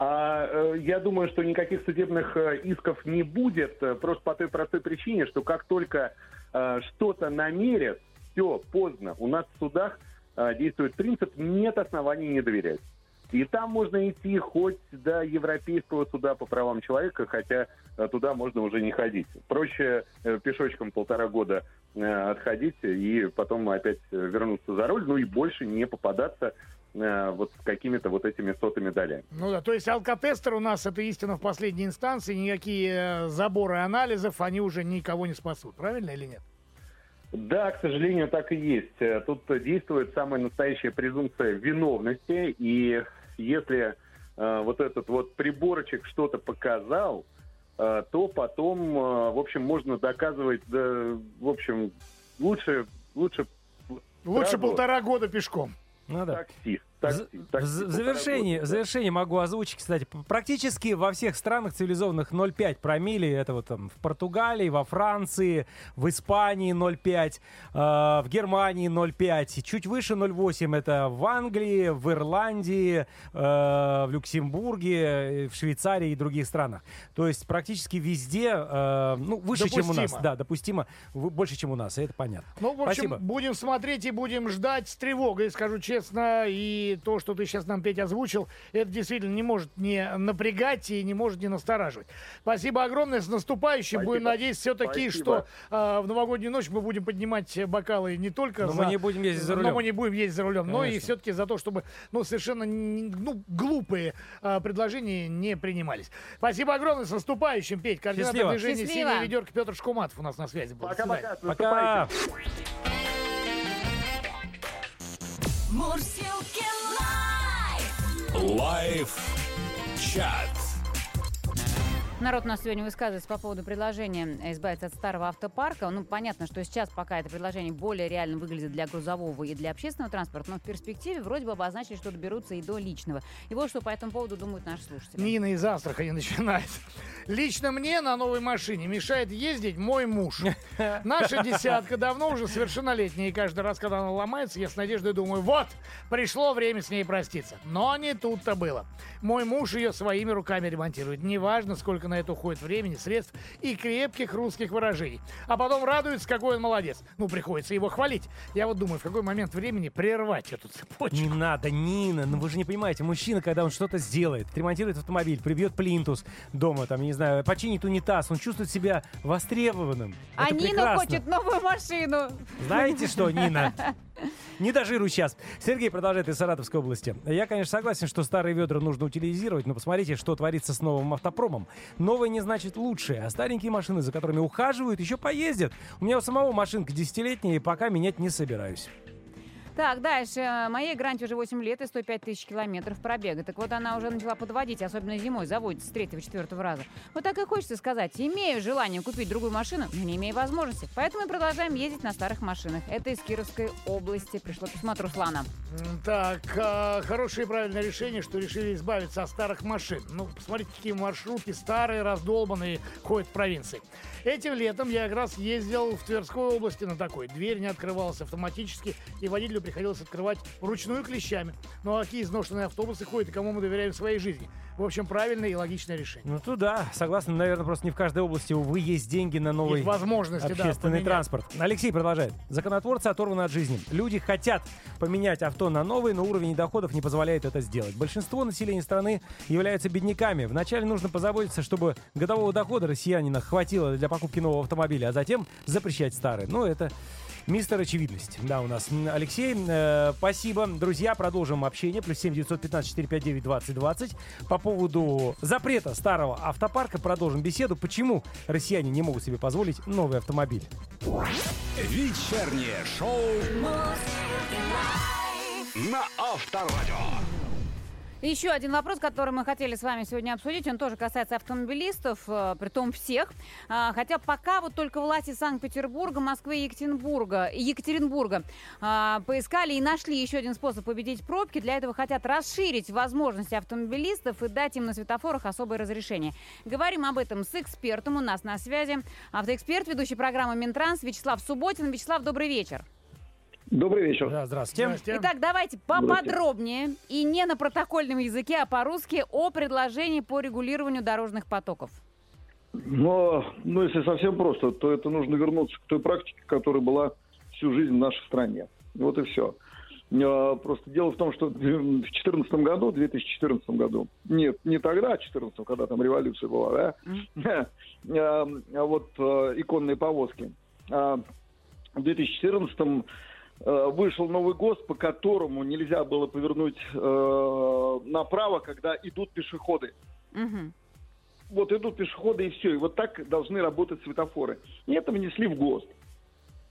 А, э, я думаю, что никаких судебных э, исков не будет, э, просто по той простой причине, что как только э, что-то намерят, все, поздно. У нас в судах э, действует принцип «нет оснований не доверять». И там можно идти хоть до Европейского суда по правам человека, хотя э, туда можно уже не ходить. Проще э, пешочком полтора года э, отходить и потом опять э, вернуться за руль, ну и больше не попадаться э, вот с какими-то вот этими сотыми долями. Ну да, то есть алкотестер у нас это истина в последней инстанции, никакие э, заборы анализов, они уже никого не спасут, правильно или нет? Да, к сожалению, так и есть. Э, Тут действует самая настоящая презумпция виновности, и если э, вот этот вот приборчик что-то показал, э, то потом, э, в общем, можно доказывать, да, в общем, лучше, лучше Лучше сразу полтора года пешком. Ну да. Такси. В, такси, в- такси, в завершении, в да. завершении могу озвучить, кстати, практически во всех странах цивилизованных 0,5 промили. Это вот там в Португалии, во Франции, в Испании 0,5, э, в Германии 0,5, чуть выше 0,8 это в Англии, в Ирландии, э, в Люксембурге, э, в Швейцарии и других странах. То есть практически везде, э, ну, выше, чем у нас. Допустимо. Да, допустимо, больше, чем у нас, и это понятно. Ну, в общем, Спасибо. будем смотреть и будем ждать с тревогой, скажу честно. И то, что ты сейчас нам, Петя, озвучил, это действительно не может не напрягать и не может не настораживать. Спасибо огромное, с наступающим. Спасибо. Будем надеяться все-таки, Спасибо. что а, в новогоднюю ночь мы будем поднимать бокалы не только Но за... мы не будем ездить за Но рулем. мы не будем ездить за рулем, но и Конечно. все-таки за то, чтобы ну, совершенно ну, глупые а, предложения не принимались. Спасибо огромное, с наступающим, Петь. Координатор Счастливо. движения Счастливо. «Синие ведерки» Петр Шкуматов у нас на связи был. Пока-пока. Пока! Мурзилки Live. Live чат. Народ у нас сегодня высказывается по поводу предложения избавиться от старого автопарка. Ну, понятно, что сейчас пока это предложение более реально выглядит для грузового и для общественного транспорта, но в перспективе вроде бы обозначили, что доберутся и до личного. И вот что по этому поводу думают наши слушатели. Нина из Астрахани начинает. Лично мне на новой машине мешает ездить мой муж. Наша десятка давно уже совершеннолетняя, и каждый раз, когда она ломается, я с надеждой думаю, вот, пришло время с ней проститься. Но не тут-то было. Мой муж ее своими руками ремонтирует. Неважно, сколько на это уходит времени, средств и крепких русских выражений. А потом радуется, какой он молодец. Ну, приходится его хвалить. Я вот думаю, в какой момент времени прервать эту цепочку. Не надо, Нина, ну вы же не понимаете, мужчина, когда он что-то сделает, ремонтирует автомобиль, прибьет плинтус дома, там, я не знаю, починит унитаз, он чувствует себя востребованным. А Это Нина прекрасно. хочет новую машину. Знаете что, Нина? Не дожируй сейчас. Сергей продолжает из Саратовской области. Я, конечно, согласен, что старые ведра нужно утилизировать, но посмотрите, что творится с новым автопромом. Новое не значит лучшее, а старенькие машины, за которыми ухаживают, еще поездят. У меня у самого машинка десятилетняя, и пока менять не собираюсь. Так, дальше. Моей гранте уже 8 лет и 105 тысяч километров пробега. Так вот, она уже начала подводить, особенно зимой, заводится с третьего-четвертого раза. Вот так и хочется сказать. Имею желание купить другую машину, но не имею возможности. Поэтому мы продолжаем ездить на старых машинах. Это из Кировской области. Пришло письмо от Руслана. Так, а, хорошее и правильное решение, что решили избавиться от старых машин. Ну, посмотрите, какие маршрутки старые, раздолбанные, ходят в провинции. Этим летом я как раз ездил в Тверской области на такой. Дверь не открывалась автоматически, и водителю приходилось открывать вручную клещами. Ну, а какие изношенные автобусы ходят, и кому мы доверяем своей жизни? В общем, правильное и логичное решение. Ну, туда, согласен, наверное, просто не в каждой области, увы, есть деньги на новый возможности, да, общественный поменять. транспорт. Алексей продолжает. Законотворцы оторваны от жизни. Люди хотят поменять авто на новый, но уровень доходов не позволяет это сделать. Большинство населения страны являются бедняками. Вначале нужно позаботиться, чтобы годового дохода россиянина хватило для покупки нового автомобиля, а затем запрещать старый. Ну, это Мистер Очевидность. Да, у нас Алексей. э, спасибо. Друзья, продолжим общение. Плюс 7 915 459 2020. По поводу запрета старого автопарка продолжим беседу. Почему россияне не могут себе позволить новый автомобиль? Вечернее шоу на Авторадио. Еще один вопрос, который мы хотели с вами сегодня обсудить, он тоже касается автомобилистов, э, притом всех. А, Хотя пока вот только власти Санкт-Петербурга, Москвы и Екатеринбурга, Екатеринбурга а, поискали и нашли еще один способ победить пробки. Для этого хотят расширить возможности автомобилистов и дать им на светофорах особое разрешение. Говорим об этом с экспертом у нас на связи. Автоэксперт, ведущий программы Минтранс Вячеслав Субботин. Вячеслав, добрый вечер. Добрый вечер. Да, здравствуйте. Здрасте. Итак, давайте поподробнее и не на протокольном языке, а по-русски о предложении по регулированию дорожных потоков. Но, ну, если совсем просто, то это нужно вернуться к той практике, которая была всю жизнь в нашей стране. Вот и все. А, Просто дело в том, что в 2014 году, в 2014 году, нет, не тогда, а в 2014, когда там революция была, да, а, а вот а, иконные повозки. В 2014 э, вышел новый ГОСТ, по которому нельзя было повернуть э, направо, когда идут пешеходы. Мгм. вот идут пешеходы и все. И вот так должны работать светофоры. И это внесли в ГОСТ.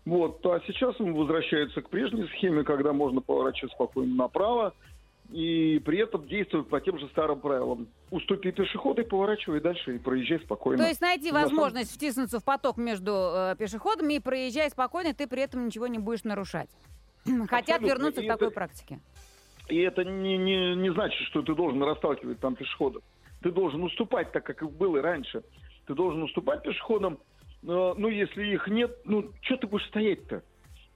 Вот. А сейчас он возвращается к прежней схеме, когда можно поворачивать спокойно направо и при этом действовать по тем же старым правилам. Уступи пешеходу и поворачивай дальше и проезжай спокойно. То есть найти На самом- возможность втиснуться в поток между э, пешеходами и проезжай спокойно, ты при этом ничего не будешь нарушать. Хотят Абсолютно. вернуться И к такой это- практике. И это не, не, не значит, что ты должен расталкивать там пешеходов. Ты должен уступать, так как было раньше. Ты должен уступать пешеходам. Э, ну, если их нет, ну, что ты будешь стоять-то?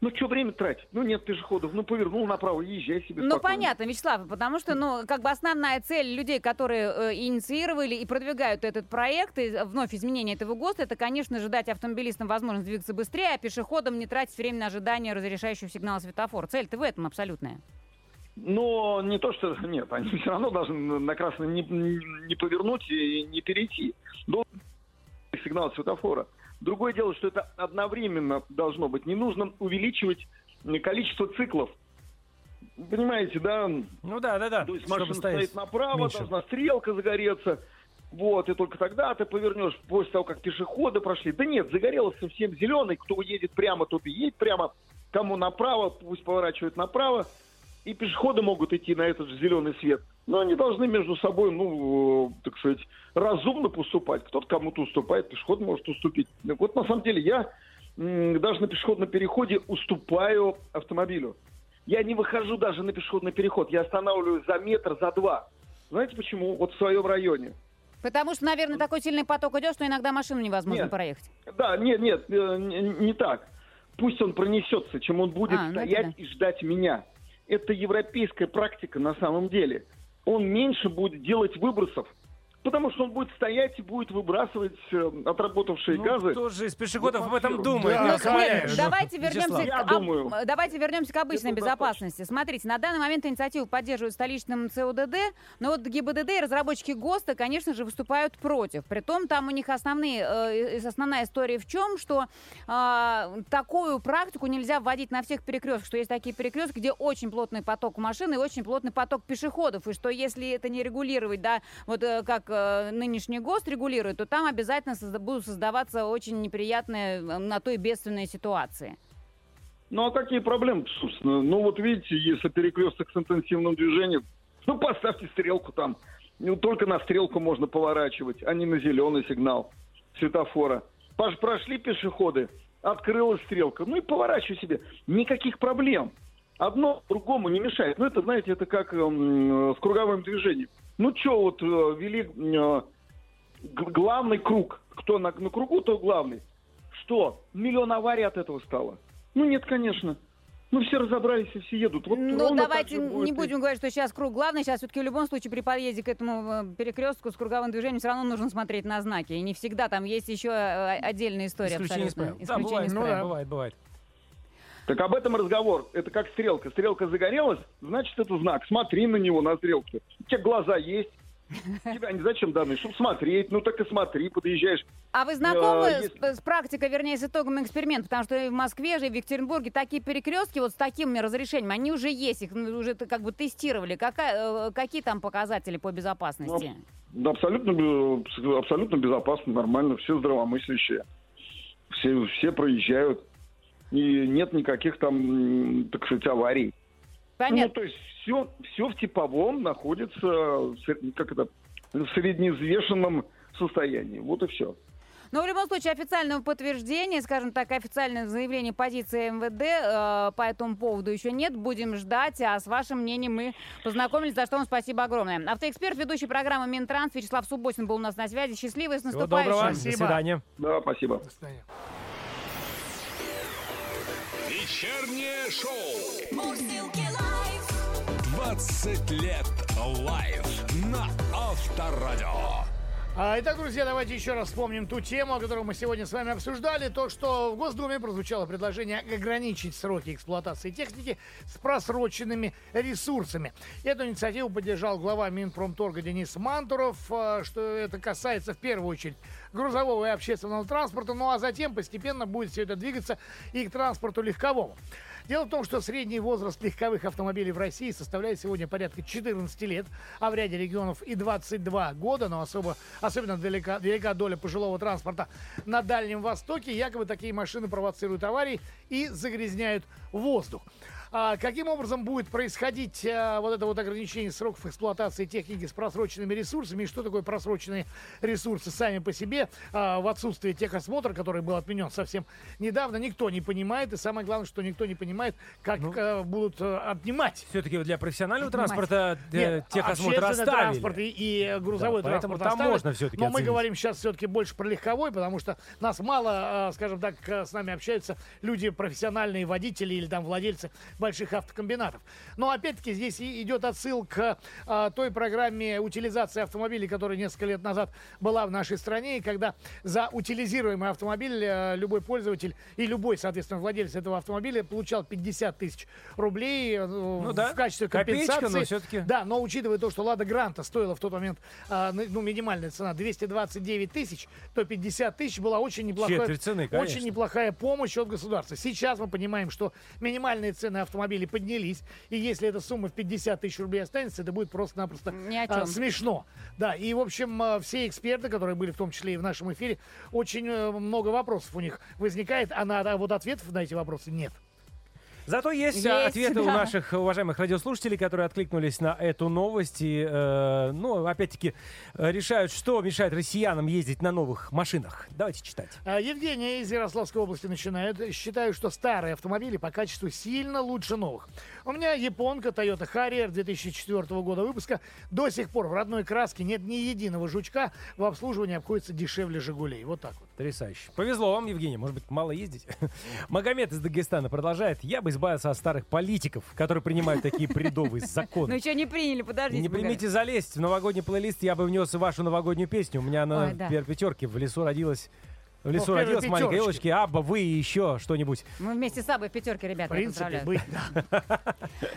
Ну, что время тратить? Ну, нет пешеходов. Ну, повернул направо, езжай себе Ну, спокойно. понятно, Вячеслав, потому что, ну, как бы основная цель людей, которые э, инициировали и продвигают этот проект, и вновь изменение этого ГОСТа, это, конечно же, дать автомобилистам возможность двигаться быстрее, а пешеходам не тратить время на ожидание разрешающего сигнала светофора. Цель-то в этом абсолютная. Но не то, что... Нет, они все равно должны на красный не, не повернуть и не перейти. Должен быть сигнал светофора. Другое дело, что это одновременно должно быть. Не нужно увеличивать количество циклов. Понимаете, да? Ну да, да, да. То есть машина стоит направо, меньше. должна стрелка загореться. Вот, и только тогда ты повернешь после того, как пешеходы прошли. Да нет, загорелось совсем зеленый. Кто едет прямо, тот и едет прямо. Кому направо, пусть поворачивает направо. И пешеходы могут идти на этот же зеленый свет. Но они должны между собой, ну, э, так сказать, разумно поступать. Кто-то кому-то уступает, пешеход может уступить. Вот на самом деле я даже на пешеходном переходе уступаю автомобилю. Я не выхожу даже на пешеходный переход. Я останавливаюсь за метр, за два. Знаете почему? Вот в своем районе. Потому что, наверное, такой сильный поток идет, что иногда машину невозможно Нет. проехать. Да, нет, нет, э, не, не так. Пусть он пронесется, чем он будет А, ну стоять и ждать меня. Это европейская практика на самом деле. Он меньше будет делать выбросов, потому что он будет стоять и будет выбрасывать э, отработавшие Ну, газы. кто же из пешеходов об этом думает? Да, Я ну, давайте вернемся, Вячеслав. к, Я об- думаю, давайте вернемся к обычной это безопасности. Смотрите, на данный момент инициативу поддерживают столичным ЦУДД, но вот ГИБДД и разработчики ГОСТа, конечно же, выступают против. Притом там у них основные, э, основная история в чем, что э, такую практику нельзя вводить на всех перекрестках, что есть такие перекрестки, где очень плотный поток машин и очень плотный поток пешеходов, и что если это не регулировать, да, вот э, как нынешний ГОСТ регулирует, то там обязательно будут создаваться очень неприятные э, на то и бедственные ситуации. Ну а какие проблемы, собственно? Ну вот видите, если перекресток с интенсивным движением, ну поставьте стрелку там. Ну, только на стрелку можно поворачивать, а не на зеленый сигнал светофора. Паш, прошли пешеходы, открылась стрелка, ну и поворачивай себе. Никаких проблем. Одно другому не мешает. Ну это, знаете, это как эм, э, с круговым движением. Ну что, вот э, вели э, главный круг. Кто на, на кругу, то главный. Что? Миллион аварий от этого стало? Ну нет, конечно. Ну все разобрались и все едут. Вот ну, давайте не будем говорить, что сейчас круг главный. Сейчас все-таки в любом случае при подъезде к этому э, перекрестку с круговым движением все равно нужно смотреть на знаки. И не всегда там есть еще отдельная история. Исключение абсолютно. правил. Да, бывает, ну да, бывает, бывает. Так об этом разговор. Это как стрелка. Стрелка загорелась, значит, это знак. Смотри на него, на стрелку. У тебя глаза есть. Тебе они зачем данные? Чтобы смотреть. Ну так и смотри, подъезжаешь. А вы знакомы Э, с, если- с практикой, вернее, с итогом эксперимента? Потому что и в Москве же, и в Екатеринбурге такие перекрестки вот с такими разрешениями, они уже есть, их ну, уже как бы тестировали. Какая, э, какие там показатели по безопасности? Да, абсолютно, бе- абсолютно безопасно, нормально, все здравомыслящие. Все, все проезжают. И нет никаких там, так сказать, аварий. Ну, Понятно. то есть все, все в типовом находится, в как это, в среднеизвешенном состоянии. Вот и все. Но в любом случае официального подтверждения, скажем так, официальное заявление позиции МВД э, по этому поводу еще нет. Будем ждать, а с вашим мнением мы познакомились, за что вам спасибо огромное. Автоэксперт, ведущий программы Минтранс Вячеслав Субботин был у нас на связи. Счастливо и с Всего наступающим. доброго. Спасибо. До свидания. Да, спасибо. До свидания. Вечернее шоу. Мурзилки Live. 20 лет live на Авторадио. Итак, друзья, давайте еще раз вспомним ту тему, которую мы сегодня с вами обсуждали. То, что в Госдуме прозвучало предложение ограничить сроки эксплуатации техники с просроченными ресурсами. Эту инициативу поддержал глава Минпромторга Денис Мантуров, а, что это касается в первую очередь грузового и общественного транспорта, ну а затем постепенно будет все это двигаться и к транспорту легковому. Дело в том, что средний возраст легковых автомобилей в России составляет сегодня порядка 14 лет, а в ряде регионов и 22 года, но особо, особенно велика, велика доля пожилого транспорта на Дальнем Востоке. Якобы такие машины провоцируют аварии и загрязняют воздух. А каким образом будет происходить а, вот это вот ограничение сроков эксплуатации техники с просроченными ресурсами и что такое просроченные ресурсы сами по себе а, в отсутствии техосмотра, который был отменен совсем недавно, никто не понимает и самое главное, что никто не понимает, как а, будут а, отнимать. Все-таки для профессионального Понимать. транспорта э, Нет, техосмотр общественный оставили. транспорт и, и, э, грузовой Да, поэтому транспорт там оставили. можно всё-таки Но мы оценить. говорим сейчас все-таки больше про легковой, потому что нас мало, э, скажем так, э, с нами общаются люди профессиональные водители или там владельцы больших автокомбинатов. Но опять-таки здесь и идет отсыл к э, той программе утилизации автомобилей, которая несколько лет назад была в нашей стране, и когда за утилизируемый автомобиль э, любой пользователь и любой, соответственно, владелец этого автомобиля получал 50 тысяч рублей э, Ну да, в качестве копеечка, компенсации. но всё-таки. Да, но учитывая то, что Лада Гранта стоила в тот момент, а, ну, минимальная цена 229 тысяч, то 50 тысяч была очень неплохая, цены, конечно. очень неплохая помощь от государства. Сейчас мы понимаем, что минимальные цены автомобилей поднялись, и если эта сумма в 50 тысяч рублей останется, это будет просто-напросто а, смешно. Да, и, в общем, а, все эксперты, которые были в том числе и в нашем эфире, очень э, много вопросов у них возникает, а на, а вот ответов на эти вопросы нет. Зато есть, Есть, ответы у да. наших уважаемых радиослушателей, которые откликнулись на эту новость. И, э, ну, опять-таки, э, решают, что мешает россиянам ездить на новых машинах. Давайте читать. А, Евгения из Ярославской области начинает. Считаю, что старые автомобили по качеству сильно лучше новых. У меня японка Toyota Harrier 2004 года выпуска. До сих пор в родной краске нет ни единого жучка. В обслуживании обходится дешевле «Жигулей». Вот так вот. Потрясающе. Повезло вам, Евгений. Может быть, мало ездить? Магомед из Дагестана продолжает. Я бы избавился от старых политиков, которые принимают такие бредовые Ну законы. еще не приняли, подождите. Не примите залезть. В новогодний плейлист я бы внес и вашу новогоднюю песню. У меня на пятерке в лесу родилась... В лесу в первой родилась маленькая елочки. Абба, вы и еще что-нибудь. Мы вместе с собой в пятерке, В ребята, принципе, быть.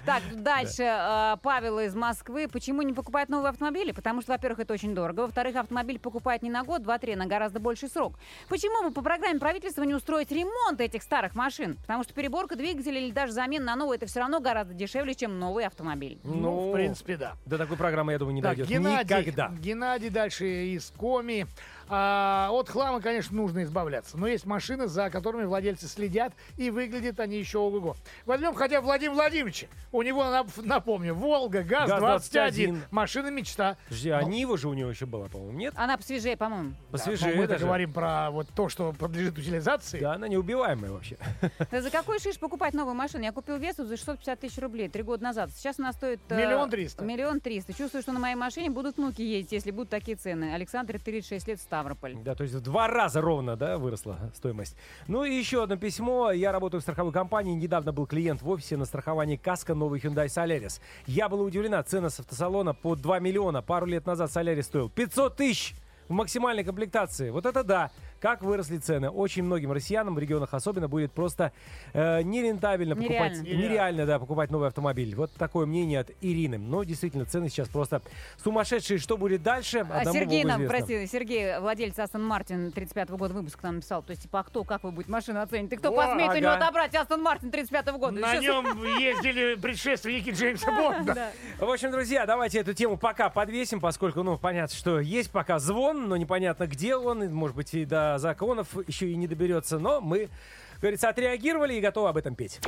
Так, дальше. э, Павел из Москвы. Почему не покупает новые автомобили? Потому что, во-первых, это очень дорого. Во-вторых, автомобиль покупает не на год, два-три, а на гораздо больший срок. Почему бы по программе правительства не устроить ремонт этих старых машин? Потому что переборка двигателя или даже замена на новый это все равно гораздо дешевле, чем новый автомобиль. Ну, в принципе, да. До такой программы, я думаю, не дойдет никогда. Геннадий дальше из Коми. А, от хлама, конечно, нужно избавляться. Но есть машины, за которыми владельцы следят, и выглядят они еще ого-го. Возьмем хотя бы Владимира Владимировича. У него, нап- напомню, Волга, ГАЗ-21. ГАЗ-21. Машина мечта. Подожди, а Нива же у него еще была, по-моему, нет? Она посвежее, по-моему. Посвежее Но мы-то даже. говорим про вот то, что подлежит утилизации. Да, она неубиваемая вообще. Да за какой шиш покупать новую машину? Я купил Весу за 650 тысяч рублей три года назад. Сейчас она стоит... э, Миллион триста. Миллион триста. Чувствую, что на моей машине будут внуки ездить, если будут такие цены. Александр, 36 лет, Ставрополь. Да, то есть в два раза ровно, да, выросла стоимость. Ну и еще одно письмо. Я работаю в страховой компании. Недавно был клиент в офисе на страховании каска новый Hyundai Solaris. Я была удивлена. Цена с автосалона по 2 миллиона. Пару лет назад Solaris стоил 500 тысяч в максимальной комплектации. Вот это да. Как выросли цены. Очень многим россиянам в регионах особенно будет просто э, нерентабельно покупать, Нереально. нереально, да, покупать новый автомобиль. Вот такое мнение от Ирины. Но действительно цены сейчас просто сумасшедшие. Что будет дальше? А Одному Сергей нам, известно. прости, Сергей, владелец Астон Мартин 35-го года выпуска нам написал. То есть, типа, а кто, как вы будете машину оценить? Ты кто Во, посмеет у него ага. отобрать Астон Мартин 35-го года? На Еще с- нем ездили предшественники Джеймса Бонда. Да. В общем, друзья, давайте эту тему пока подвесим, поскольку, ну, понятно, что есть пока звон, но непонятно, где он, и, может быть, и до законов еще и не доберется, но мы, как говорится, отреагировали и готовы об этом петь.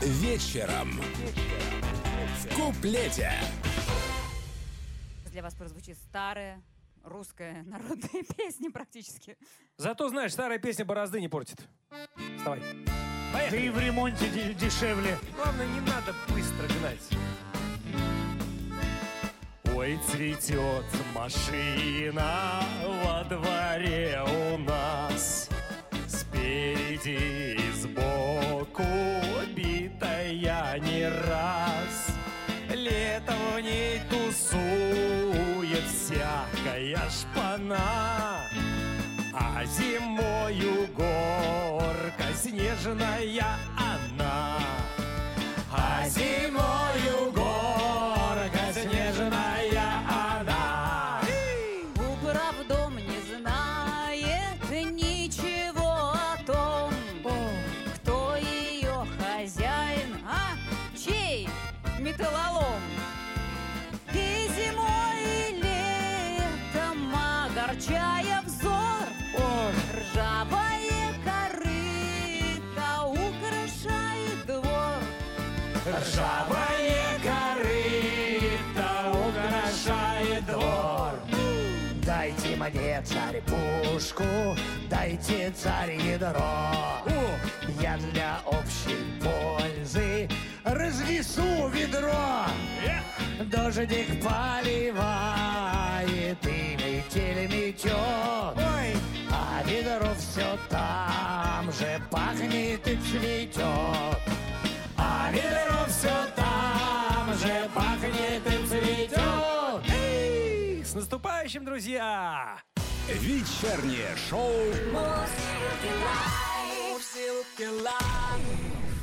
Вечером. В куплете. Для вас прозвучит старая русская народная песня практически. Зато, знаешь, старая песня борозды не портит. Вставай. Да и в ремонте де- дешевле. Главное, не надо быстро гнать. Ой, цветет машина во дворе у нас. Спереди и сбоку битая не раз. Лето в ней тусует всякая шпана. А зимою горка снежная пушку, дайте, царь, ядро. Я для общей пользы разнесу ведро. Дождик поливает и метель метет. А ведро все там же пахнет и цветет. А ведро все там же пахнет и цветет Эй, С наступающим, друзья! Вечернее шоу «Мурзилки лайф».